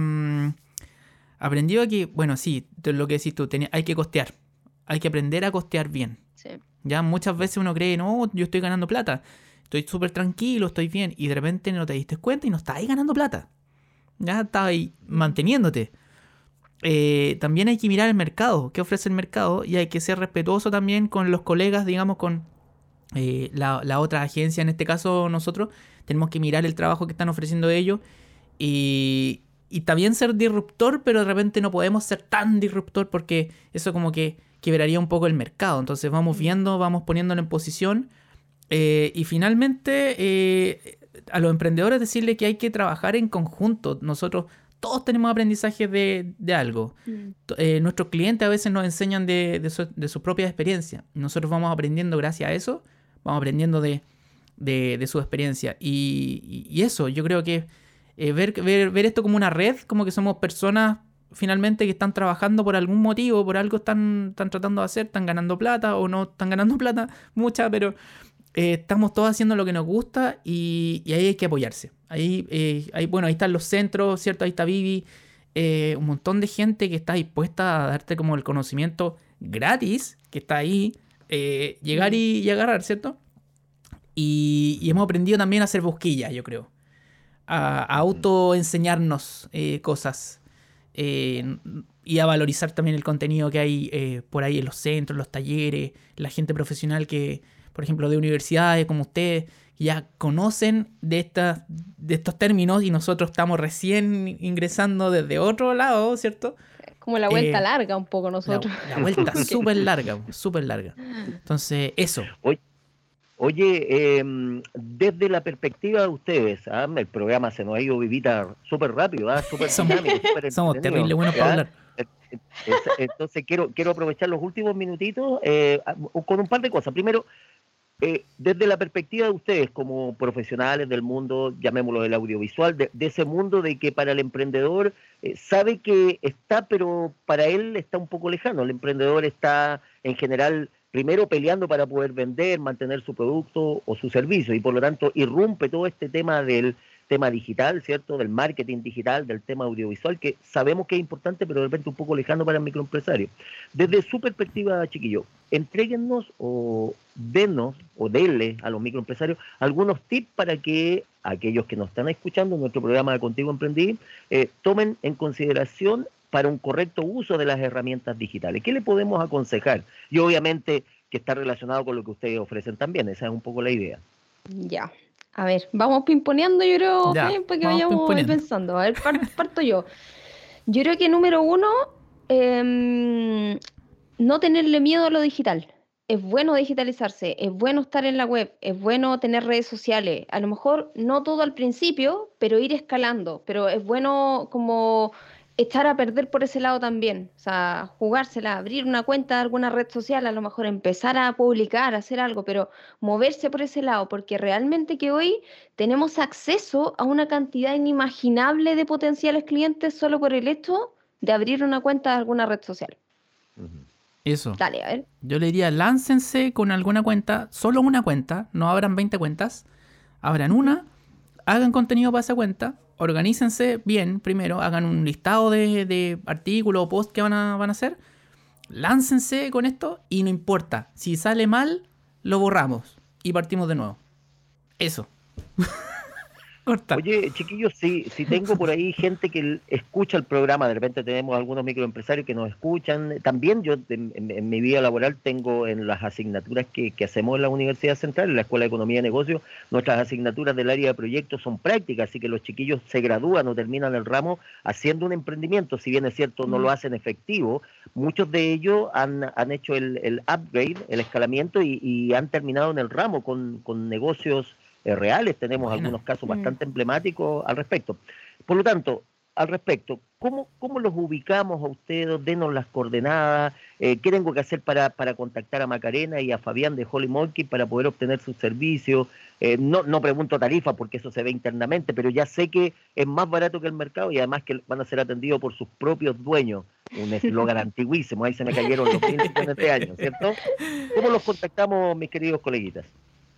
aprendido que, bueno, sí, lo que decís tú, hay que costear, hay que aprender a costear bien. Ya muchas veces uno cree, no, yo estoy ganando plata, estoy súper tranquilo, estoy bien, y de repente no te diste cuenta y no estás ahí ganando plata. Ya estás ahí manteniéndote. Eh, también hay que mirar el mercado, qué ofrece el mercado, y hay que ser respetuoso también con los colegas, digamos, con eh, la, otra agencia, en este caso nosotros, tenemos que mirar el trabajo que están ofreciendo ellos y, y también ser disruptor, pero de repente no podemos ser tan disruptor porque eso como que quebraría un poco el mercado. Entonces vamos viendo, vamos poniéndolo en posición eh, y finalmente eh, a los emprendedores decirle que hay que trabajar en conjunto. Nosotros todos tenemos aprendizaje de, de algo. Mm. nuestros clientes a veces nos enseñan de, de, su, de su propia experiencia. Nosotros vamos aprendiendo gracias a eso vamos aprendiendo de, su experiencia. Y, eso, yo creo que eh, ver, ver, esto como una red, como que somos personas finalmente que están trabajando por algún motivo, por algo están, están tratando de hacer, están ganando plata o no están ganando plata, mucha, pero eh, estamos todos haciendo lo que nos gusta y, ahí hay que apoyarse. Ahí, eh, bueno, ahí están los centros, ¿cierto? Ahí está Vivi, un montón de gente que está dispuesta a darte como el conocimiento gratis, que está ahí, eh, llegar y, agarrar, ¿cierto? Y, hemos aprendido también a hacer busquillas, yo creo. A, auto enseñarnos eh, cosas. Eh, y a valorizar también el contenido que hay por ahí en los centros, los talleres, la gente profesional que, por ejemplo, de universidades como ustedes, ya conocen de, estas, de estos términos y nosotros estamos recién ingresando desde otro lado, ¿cierto? Como la vuelta eh, larga un poco nosotros. La, vuelta súper larga, súper larga. Entonces, eso. Oye, em, desde la perspectiva de ustedes, ¿ah? el programa se nos ha ido vivita súper rápido, ¿ah? súper dinámico, Somos terribles buenos para hablar. Eh, eh, entonces quiero, quiero aprovechar los últimos minutitos con un par de cosas. Primero, eh, desde la perspectiva de ustedes como profesionales del mundo, llamémoslo del audiovisual, de, ese mundo de que para el emprendedor eh, sabe que está, pero para él está un poco lejano. El emprendedor está en general primero peleando para poder vender, mantener su producto o su servicio y por lo tanto irrumpe todo este tema del tema digital, ¿cierto? Del marketing digital, del tema audiovisual, que sabemos que es importante, pero de repente un poco lejano para el microempresario. Desde su perspectiva, chiquillo, entreguennos o denos o denle a los microempresarios algunos tips para que aquellos que nos están escuchando en nuestro programa de Contigo Emprendí eh, tomen en consideración para un correcto uso de las herramientas digitales. ¿Qué le podemos aconsejar? Y obviamente que está relacionado con lo que ustedes ofrecen también, esa es un poco la idea. Ya, a ver, vamos pimponeando, yo creo, para que vayamos pensando. A ver, parto yo. Yo creo que número uno, em, no tenerle miedo a lo digital. Es bueno digitalizarse, es bueno estar en la web, es bueno tener redes sociales. A lo mejor no todo al principio, pero ir escalando. Pero es bueno como echar a perder por ese lado también. O sea, jugársela, abrir una cuenta de alguna red social, a lo mejor empezar a publicar, hacer algo, pero moverse por ese lado, porque realmente que hoy tenemos acceso a una cantidad inimaginable de potenciales clientes solo por el hecho de abrir una cuenta de alguna red social. Eso. Dale, a ver. Yo le diría, láncense con alguna cuenta, solo una cuenta, no abran 20 cuentas, abran una, hagan contenido para esa cuenta, organícense bien primero, hagan un listado de, artículos o posts que van a, van a hacer, láncense con esto y no importa, si sale mal, lo borramos y partimos de nuevo. Eso. Oye, chiquillos, si, si tengo por ahí gente que escucha el programa, de repente tenemos algunos microempresarios que nos escuchan. También yo en, mi vida laboral tengo en las asignaturas que, hacemos en la Universidad Central, en la Escuela de Economía y Negocios, nuestras asignaturas del área de proyectos son prácticas, así que los chiquillos se gradúan o terminan el ramo haciendo un emprendimiento. Si bien es cierto, no lo hacen efectivo, muchos de ellos han, han hecho el, upgrade, el escalamiento y, han terminado en el ramo con, con negocios eh, reales, tenemos algunos casos mm. bastante emblemáticos al respecto. Por lo tanto, al respecto. ¿Cómo, ¿Cómo los ubicamos a ustedes? Denos las coordenadas. Eh, ¿Qué tengo que hacer para, para contactar a Macarena y a Fabián de Holy Monkey para poder obtener sus servicios? Eh, no, no pregunto tarifa porque eso se ve internamente, pero ya sé que es más barato que el mercado y además que van a ser atendidos por sus propios dueños. Un eslogan antiguísimo, ahí se me cayeron los mil de años, ¿cierto? ¿Cómo los contactamos, mis queridos coleguitas?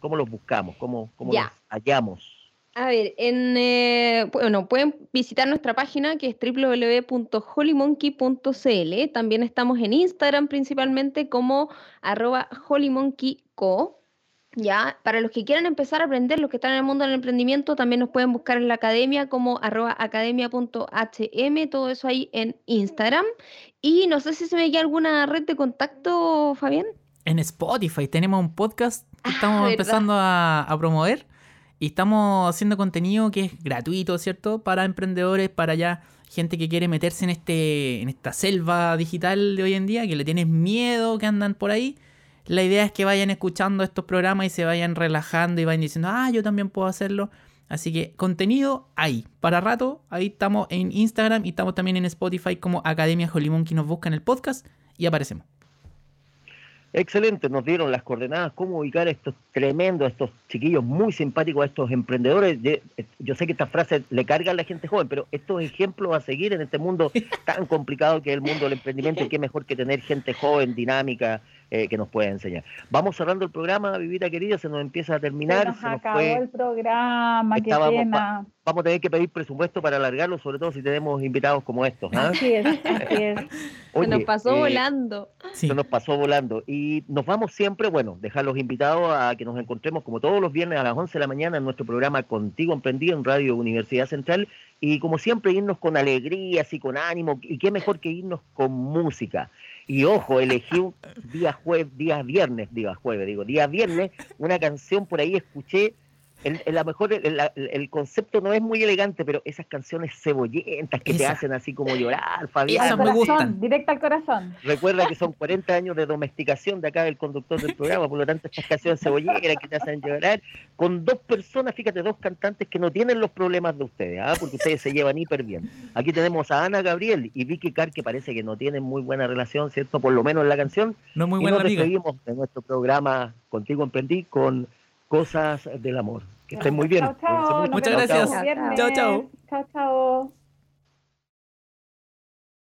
¿Cómo los buscamos? ¿Cómo, cómo los hallamos? A ver, en, eh, bueno, pueden visitar nuestra página que es www.holymonkey.cl. También estamos en Instagram principalmente como arroba holymonkeyco. Ya, para los que quieran empezar a aprender, los que están en el mundo del emprendimiento, también nos pueden buscar en la academia como arroba academia.hm, todo eso ahí en Instagram. Y no sé si se me queda alguna red de contacto, Fabián. En Spotify tenemos un podcast que ah, estamos empezando a promover y estamos haciendo contenido que es gratuito, ¿cierto? Para emprendedores, para ya gente que quiere meterse en, este, en esta selva digital de hoy en día, que le tienes miedo, que andan por ahí. La idea es que vayan escuchando estos programas y se vayan relajando y vayan diciendo, ah, yo también puedo hacerlo. Así que contenido ahí, para rato, ahí estamos en Instagram y estamos también en Spotify como Academia Holimón que nos buscan el podcast y aparecemos. Excelente, nos dieron las coordenadas, cómo ubicar a estos tremendos, estos chiquillos muy simpáticos, a estos emprendedores. Yo sé que esta frase le carga a la gente joven, pero estos ejemplos a seguir en este mundo tan complicado que es el mundo del emprendimiento, y qué mejor que tener gente joven, dinámica, eh, que nos pueda enseñar. Vamos cerrando el programa, Vivita querida, se nos empieza a terminar. Se nos acabó el programa, qué pena. vamos a tener que pedir presupuesto para alargarlo, sobre todo si tenemos invitados como estos. ¿ah? Así es, así es. se nos pasó eh, volando. Se nos pasó volando. Y nos vamos siempre, bueno, dejar los invitados a que nos encontremos como todos los viernes a las 11 de la mañana en nuestro programa Contigo Emprendido en Radio Universidad Central. Y como siempre, irnos con alegrías y con ánimo. Y qué mejor que irnos con música. Y ojo, elegí un día jueves, día viernes, día jueves, digo, día viernes, una canción por ahí escuché el, la mejor, el, concepto no es muy elegante, pero esas canciones cebollentas que te hacen así como llorar, Fabián. Esas me gustan. Directa al corazón. Recuerda que son 40 años de domesticación de acá del conductor del programa, por lo tanto estas canciones cebolleras que te hacen llorar, con dos personas, fíjate, dos cantantes que no tienen los problemas de ustedes, ¿ah? porque ustedes se llevan hiper bien. Aquí tenemos a Ana Gabriel y Vicky Carr, que parece que no tienen muy buena relación, ¿cierto? Por lo menos en la canción. No muy buena y nos despedimos de nuestro programa Contigo Emprendí con Cosas del Amor. Que estén muy bien. Chao, chao. Muchas gracias. Chao, chao. Chao, chao.